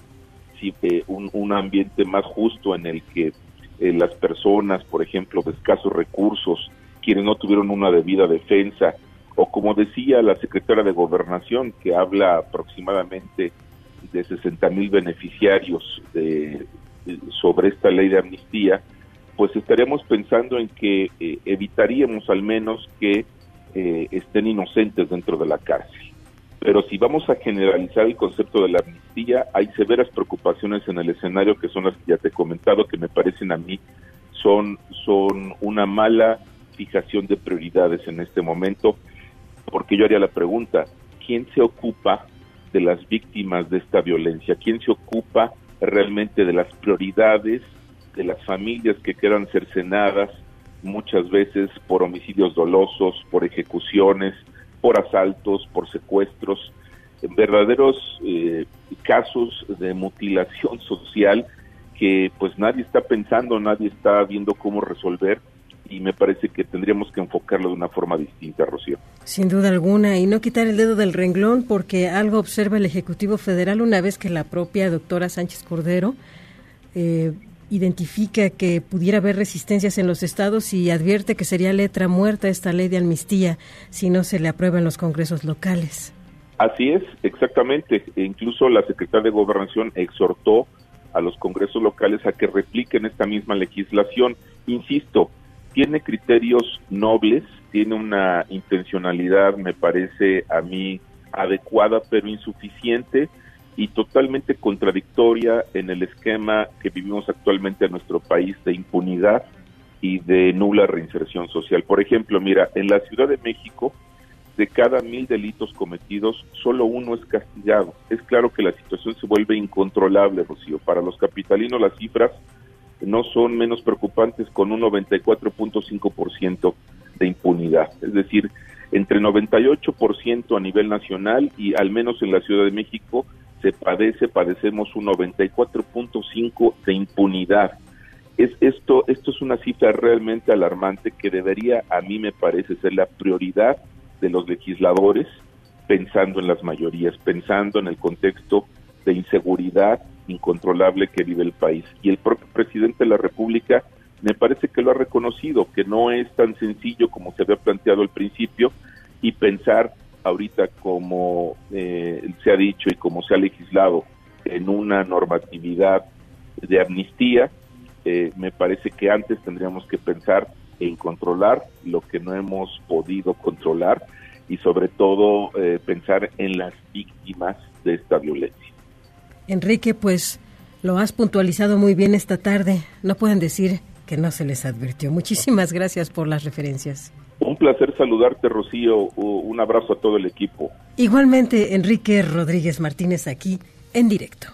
si, eh, un, ambiente más justo en el que eh, las personas, por ejemplo, de escasos recursos, quienes no tuvieron una debida defensa, o como decía la secretaria de Gobernación, que habla aproximadamente de 60 mil beneficiarios de, de- sobre esta ley de amnistía, pues estaríamos pensando en que eh, evitaríamos al menos que eh, estén inocentes dentro de la cárcel. Pero si vamos a generalizar el concepto de la amnistía, hay severas preocupaciones en el escenario que son las que ya te he comentado, que me parecen a mí son, son una mala fijación de prioridades en este momento, porque yo haría la pregunta, ¿quién se ocupa de las víctimas de esta violencia? ¿Quién se ocupa realmente de las prioridades de las familias que quedan cercenadas muchas veces por homicidios dolosos, por ejecuciones, por asaltos, por secuestros, verdaderos eh, casos de mutilación social que pues nadie está pensando, nadie está viendo cómo resolver y me parece que tendríamos que enfocarlo de una forma distinta, Rocío. Sin duda alguna, y no quitar el dedo del renglón porque algo observa el Ejecutivo Federal una vez que la propia doctora Sánchez Cordero eh, identifica que pudiera haber resistencias en los estados y advierte que sería letra muerta esta ley de amnistía si no se le aprueba en los congresos locales. Así es, exactamente. E incluso la secretaria de Gobernación exhortó a los congresos locales a que repliquen esta misma legislación. Insisto, tiene criterios nobles, tiene una intencionalidad, me parece a mí adecuada, pero insuficiente y totalmente contradictoria en el esquema que vivimos actualmente en nuestro país de impunidad y de nula reinserción social. Por ejemplo, mira, en la Ciudad de México, de cada mil delitos cometidos, solo uno es castigado. Es claro que la situación se vuelve incontrolable, Rocío. Para los capitalinos las cifras no son menos preocupantes con un 94.5% de impunidad. Es decir, entre 98% a nivel nacional y al menos en la Ciudad de México se padece, padecemos un 94.5 de impunidad. Es esto, esto es una cifra realmente alarmante que debería, a mí me parece, ser la prioridad de los legisladores, pensando en las mayorías, pensando en el contexto de inseguridad incontrolable que vive el país. Y el propio presidente de la República me parece que lo ha reconocido, que no es tan sencillo como se había planteado al principio y pensar ahorita como eh, se ha dicho y como se ha legislado en una normatividad de amnistía, eh, me parece que antes tendríamos que pensar en controlar lo que no hemos podido controlar y sobre todo eh, pensar en las víctimas de esta violencia. Enrique, pues lo has puntualizado muy bien esta tarde. No pueden decir que no se les advirtió. Muchísimas gracias por las referencias. Un placer saludarte, Rocío. Un abrazo a todo el equipo. Igualmente, Enrique Rodríguez Martínez aquí en directo.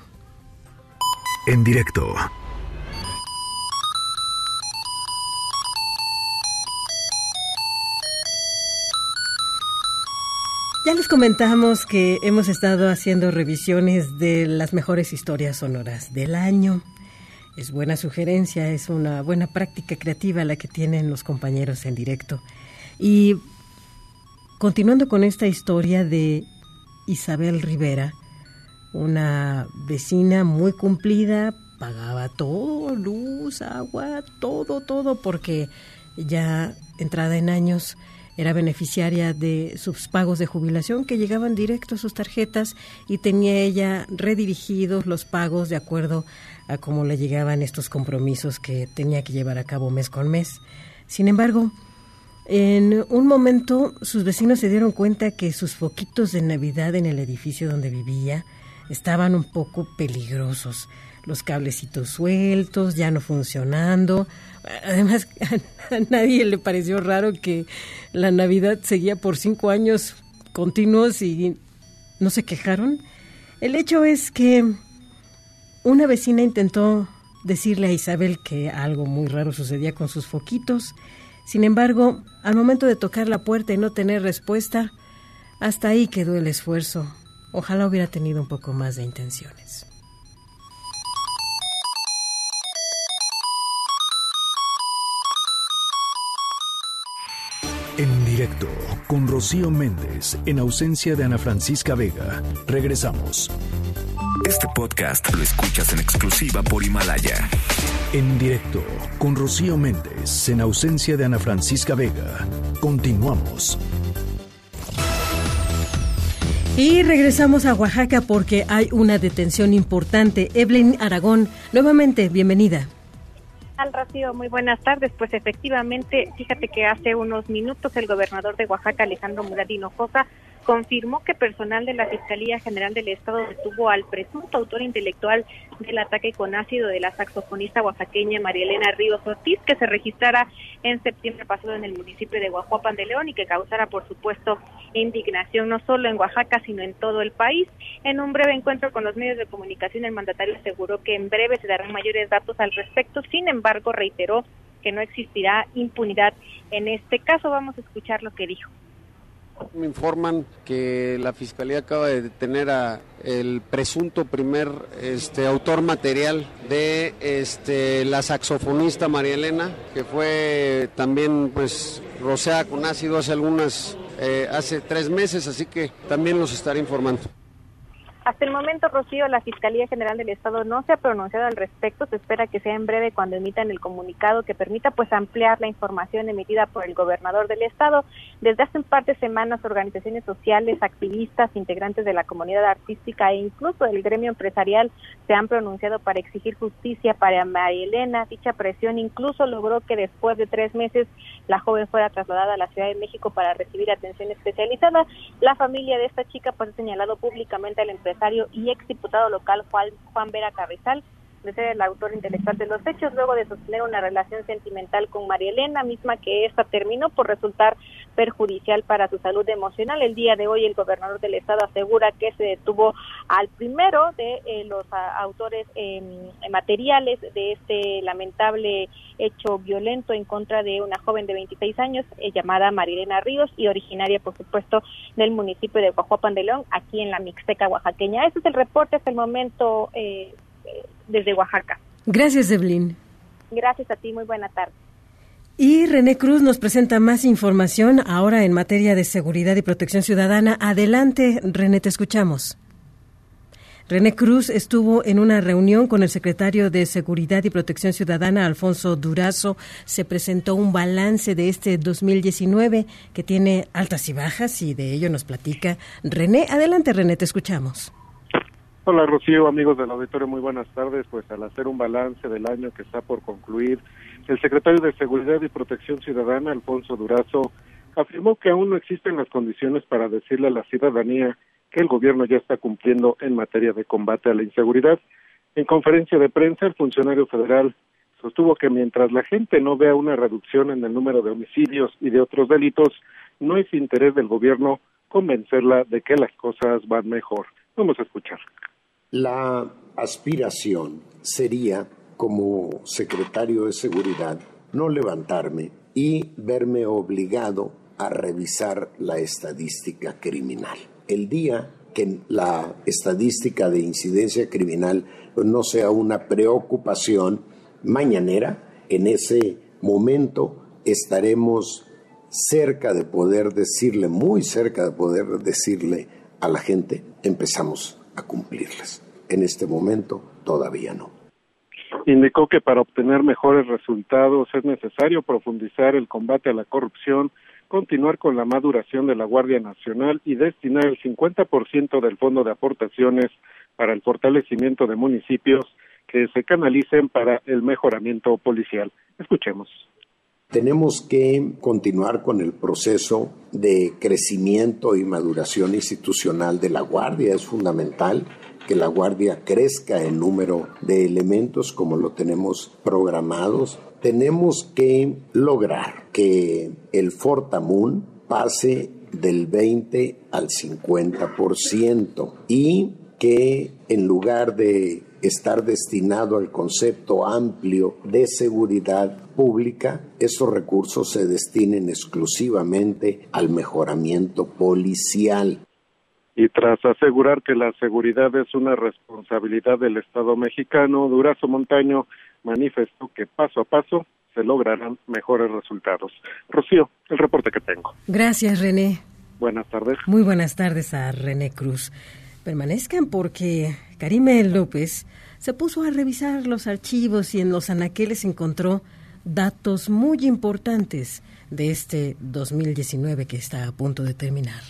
En directo. Ya les comentamos que hemos estado haciendo revisiones de las mejores historias sonoras del año. Es buena sugerencia, es una buena práctica creativa la que tienen los compañeros en directo. Y continuando con esta historia de Isabel Rivera, una vecina muy cumplida, pagaba todo, luz, agua, todo, todo, porque ya entrada en años era beneficiaria de sus pagos de jubilación que llegaban directo a sus tarjetas y tenía ella redirigidos los pagos de acuerdo a cómo le llegaban estos compromisos que tenía que llevar a cabo mes con mes. Sin embargo, en un momento sus vecinos se dieron cuenta que sus foquitos de Navidad en el edificio donde vivía estaban un poco peligrosos. Los cablecitos sueltos, ya no funcionando. Además, a nadie le pareció raro que la Navidad seguía por cinco años continuos y no se quejaron. El hecho es que una vecina intentó decirle a Isabel que algo muy raro sucedía con sus foquitos. Sin embargo, al momento de tocar la puerta y no tener respuesta, hasta ahí quedó el esfuerzo. Ojalá hubiera tenido un poco más de intenciones. En directo con Rocío Méndez, en ausencia de Ana Francisca Vega. Regresamos. Este podcast lo escuchas en exclusiva por Himalaya. En directo con Rocío Méndez, en ausencia de Ana Francisca Vega. Continuamos. Y regresamos a Oaxaca porque hay una detención importante. Evelyn Aragón, nuevamente, bienvenida. Al Rocío, muy buenas tardes. Pues efectivamente, fíjate que hace unos minutos el gobernador de Oaxaca, Alejandro Muradino Josa, confirmó que personal de la Fiscalía General del Estado detuvo al presunto autor intelectual del ataque con ácido de la saxofonista oaxaqueña María Elena Ríos Ortiz, que se registrara en septiembre pasado en el municipio de Guajuapan de León y que causara, por supuesto, indignación no solo en Oaxaca, sino en todo el país. En un breve encuentro con los medios de comunicación, el mandatario aseguró que en breve se darán mayores datos al respecto. Sin embargo, reiteró que no existirá impunidad en este caso. Vamos a escuchar lo que dijo. Me informan que la fiscalía acaba de detener a el presunto primer este autor material de este la saxofonista María Elena, que fue también pues roceada con ácido hace algunas eh, hace tres meses, así que también los estaré informando. Hasta el momento, Rocío, la Fiscalía General del Estado no se ha pronunciado al respecto. Se espera que sea en breve cuando emitan el comunicado que permita pues ampliar la información emitida por el gobernador del Estado. Desde hace un par de semanas, organizaciones sociales, activistas, integrantes de la comunidad artística e incluso del gremio empresarial se han pronunciado para exigir justicia para María Elena. Dicha presión incluso logró que después de tres meses la joven fuera trasladada a la Ciudad de México para recibir atención especializada. La familia de esta chica pues ha señalado públicamente al empresario y exdiputado local Juan, Juan Vera Carrizal de ser el autor intelectual de los hechos, luego de sostener una relación sentimental con María Elena, misma que esta terminó por resultar perjudicial para su salud emocional. El día de hoy el gobernador del estado asegura que se detuvo al primero de eh, los a, autores eh, materiales de este lamentable hecho violento en contra de una joven de 26 años eh, llamada Marilena Ríos y originaria, por supuesto, del municipio de Guajuapan de León, aquí en la Mixteca oaxaqueña. Este es el reporte hasta el momento eh, desde Oaxaca. Gracias, Evelyn. Gracias a ti, muy buena tarde. Y René Cruz nos presenta más información ahora en materia de seguridad y protección ciudadana. Adelante, René, te escuchamos. René Cruz estuvo en una reunión con el secretario de Seguridad y Protección Ciudadana, Alfonso Durazo. Se presentó un balance de este 2019 que tiene altas y bajas y de ello nos platica René. Adelante, René, te escuchamos. Hola Rocío, amigos del auditorio, muy buenas tardes. Pues al hacer un balance del año que está por concluir, el secretario de Seguridad y Protección Ciudadana, Alfonso Durazo, afirmó que aún no existen las condiciones para decirle a la ciudadanía que el gobierno ya está cumpliendo en materia de combate a la inseguridad. En conferencia de prensa, el funcionario federal sostuvo que mientras la gente no vea una reducción en el número de homicidios y de otros delitos, no es interés del gobierno convencerla de que las cosas van mejor. Vamos a escuchar. La aspiración sería, como secretario de Seguridad, no levantarme y verme obligado a revisar la estadística criminal. El día que la estadística de incidencia criminal no sea una preocupación mañanera, en ese momento estaremos cerca de poder decirle, muy cerca de poder decirle a la gente, empezamos a cumplirlas. En este momento todavía no. Indicó que para obtener mejores resultados es necesario profundizar el combate a la corrupción, continuar con la maduración de la Guardia Nacional y destinar el 50% del fondo de aportaciones para el fortalecimiento de municipios que se canalicen para el mejoramiento policial. Escuchemos. Tenemos que continuar con el proceso de crecimiento y maduración institucional de la Guardia. Es fundamental que la Guardia crezca en número de elementos como lo tenemos programados. Tenemos que lograr que el Fortamun pase del 20 al 50% y que en lugar de estar destinado al concepto amplio de seguridad pública, estos recursos se destinen exclusivamente al mejoramiento policial. Y tras asegurar que la seguridad es una responsabilidad del Estado mexicano, Durazo Montaño manifestó que paso a paso se lograrán mejores resultados. Rocío, el reporte que tengo. Gracias, René. Buenas tardes. Muy buenas tardes a René Cruz. Permanezcan porque Karime López se puso a revisar los archivos y en los anaqueles encontró datos muy importantes de este 2019 que está a punto de terminar.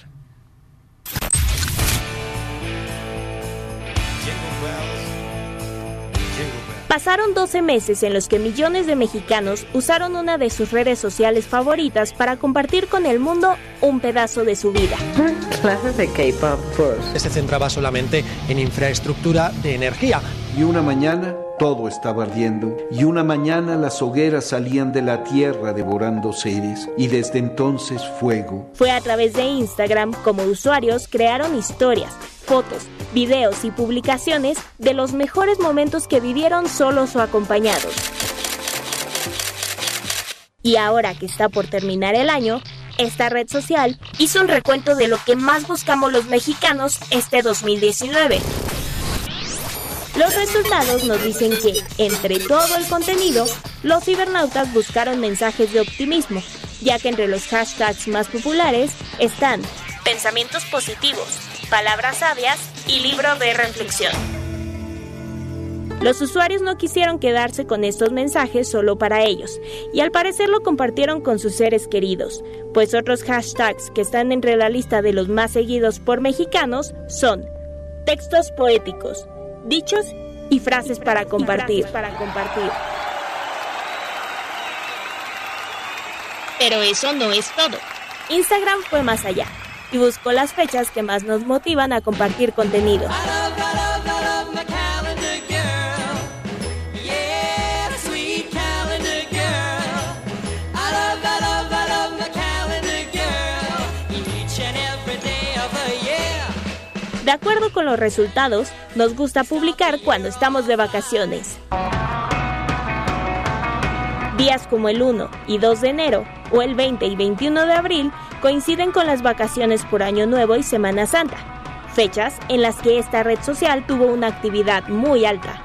Pasaron 12 meses en los que millones de mexicanos usaron una de sus redes sociales favoritas para compartir con el mundo un pedazo de su vida. Clases de K-pop, Se centraba solamente en infraestructura de energía. Y una mañana todo estaba ardiendo, y una mañana las hogueras salían de la tierra devorando seres, y desde entonces fuego. Fue a través de Instagram como usuarios crearon historias, fotos, videos y publicaciones de los mejores momentos que vivieron solos o acompañados. Y ahora que está por terminar el año, esta red social hizo un recuento de lo que más buscamos los mexicanos este 2019 los resultados nos dicen que, entre todo el contenido, los cibernautas buscaron mensajes de optimismo, ya que entre los hashtags más populares están pensamientos positivos, palabras sabias y libro de reflexión. Los usuarios no quisieron quedarse con estos mensajes solo para ellos, y al parecer lo compartieron con sus seres queridos, pues otros hashtags que están entre la lista de los más seguidos por mexicanos son textos poéticos, dichos y frases para compartir. para compartir. Pero eso no es todo. Instagram fue más allá y buscó las fechas que más nos motivan a compartir contenido. De acuerdo con los resultados, nos gusta publicar cuando estamos de vacaciones. Días como el 1 y 2 de enero o el 20 y 21 de abril coinciden con las vacaciones por Año Nuevo y Semana Santa, fechas en las que esta red social tuvo una actividad muy alta.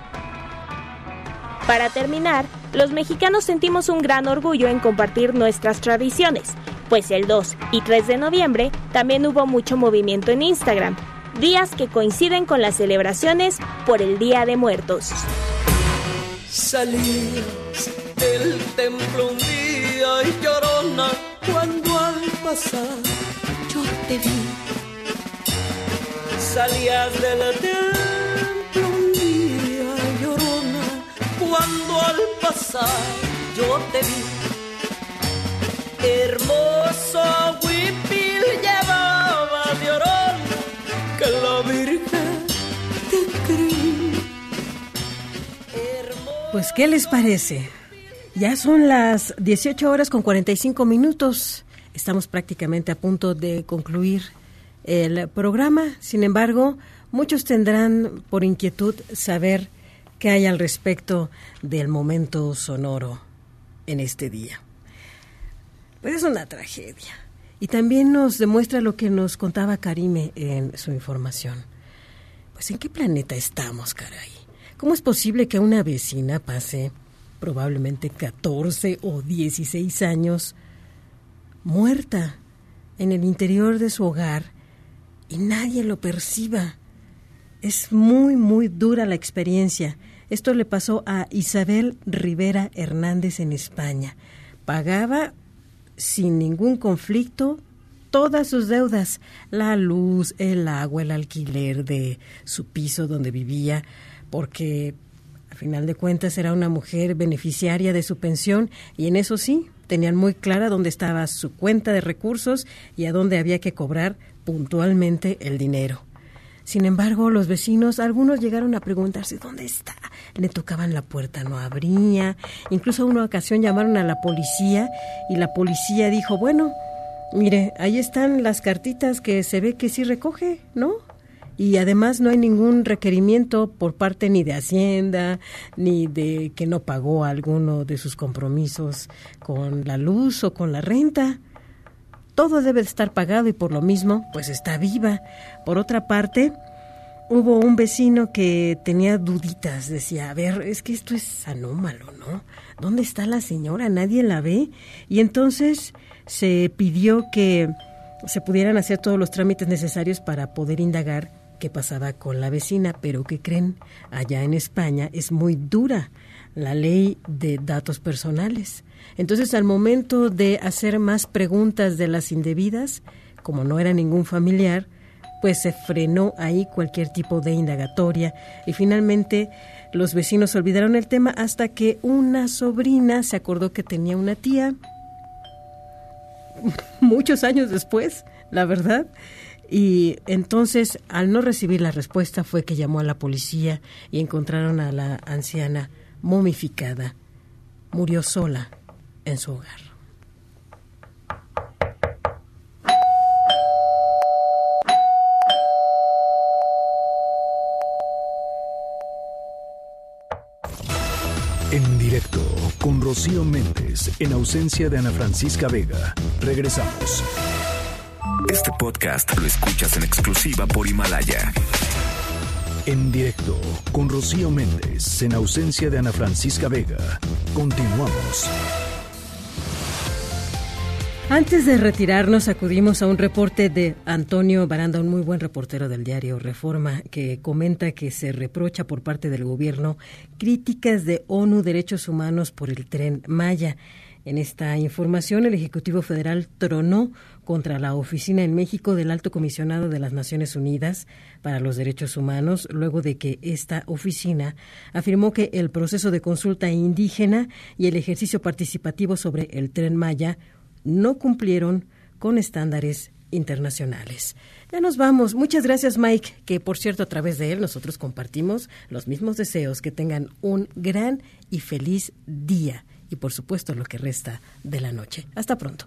Para terminar, los mexicanos sentimos un gran orgullo en compartir nuestras tradiciones, pues el 2 y 3 de noviembre también hubo mucho movimiento en Instagram, días que coinciden con las celebraciones por el Día de Muertos. Salías del templo un día y llorona cuando al pasar yo te vi. Salías del templo un día llorona cuando al pasar yo te vi. Hermoso huipil llevaba Pues, ¿qué les parece? Ya son las 18 horas con 45 minutos. Estamos prácticamente a punto de concluir el programa. Sin embargo, muchos tendrán por inquietud saber qué hay al respecto del momento sonoro en este día. Pues es una tragedia. Y también nos demuestra lo que nos contaba Karime en su información. Pues en qué planeta estamos, caray. ¿Cómo es posible que una vecina pase probablemente 14 o 16 años muerta en el interior de su hogar y nadie lo perciba? Es muy, muy dura la experiencia. Esto le pasó a Isabel Rivera Hernández en España. Pagaba sin ningún conflicto todas sus deudas, la luz, el agua, el alquiler de su piso donde vivía, porque a final de cuentas era una mujer beneficiaria de su pensión y en eso sí, tenían muy clara dónde estaba su cuenta de recursos y a dónde había que cobrar puntualmente el dinero. Sin embargo, los vecinos, algunos llegaron a preguntarse dónde está. Le tocaban la puerta, no abría. Incluso a una ocasión llamaron a la policía y la policía dijo, bueno, Mire, ahí están las cartitas que se ve que sí recoge, ¿no? Y además no hay ningún requerimiento por parte ni de Hacienda, ni de que no pagó alguno de sus compromisos con la luz o con la renta. Todo debe de estar pagado y por lo mismo, pues está viva. Por otra parte, hubo un vecino que tenía duditas, decía, a ver, es que esto es anómalo, ¿no? ¿Dónde está la señora? Nadie la ve. Y entonces se pidió que se pudieran hacer todos los trámites necesarios para poder indagar qué pasaba con la vecina, pero ¿qué creen? Allá en España es muy dura la ley de datos personales. Entonces, al momento de hacer más preguntas de las indebidas, como no era ningún familiar, pues se frenó ahí cualquier tipo de indagatoria y finalmente los vecinos olvidaron el tema hasta que una sobrina se acordó que tenía una tía muchos años después, la verdad. Y entonces, al no recibir la respuesta, fue que llamó a la policía y encontraron a la anciana momificada. Murió sola en su hogar. En directo con Rocío Méndez en ausencia de Ana Francisca Vega. Regresamos. Este podcast lo escuchas en exclusiva por Himalaya. En directo con Rocío Méndez en ausencia de Ana Francisca Vega. Continuamos. Antes de retirarnos, acudimos a un reporte de Antonio Baranda, un muy buen reportero del diario Reforma, que comenta que se reprocha por parte del gobierno críticas de ONU Derechos Humanos por el tren Maya. En esta información, el Ejecutivo Federal tronó contra la oficina en México del Alto Comisionado de las Naciones Unidas para los Derechos Humanos, luego de que esta oficina afirmó que el proceso de consulta indígena y el ejercicio participativo sobre el tren Maya no cumplieron con estándares internacionales. Ya nos vamos. Muchas gracias, Mike, que por cierto a través de él nosotros compartimos los mismos deseos. Que tengan un gran y feliz día y por supuesto lo que resta de la noche. Hasta pronto.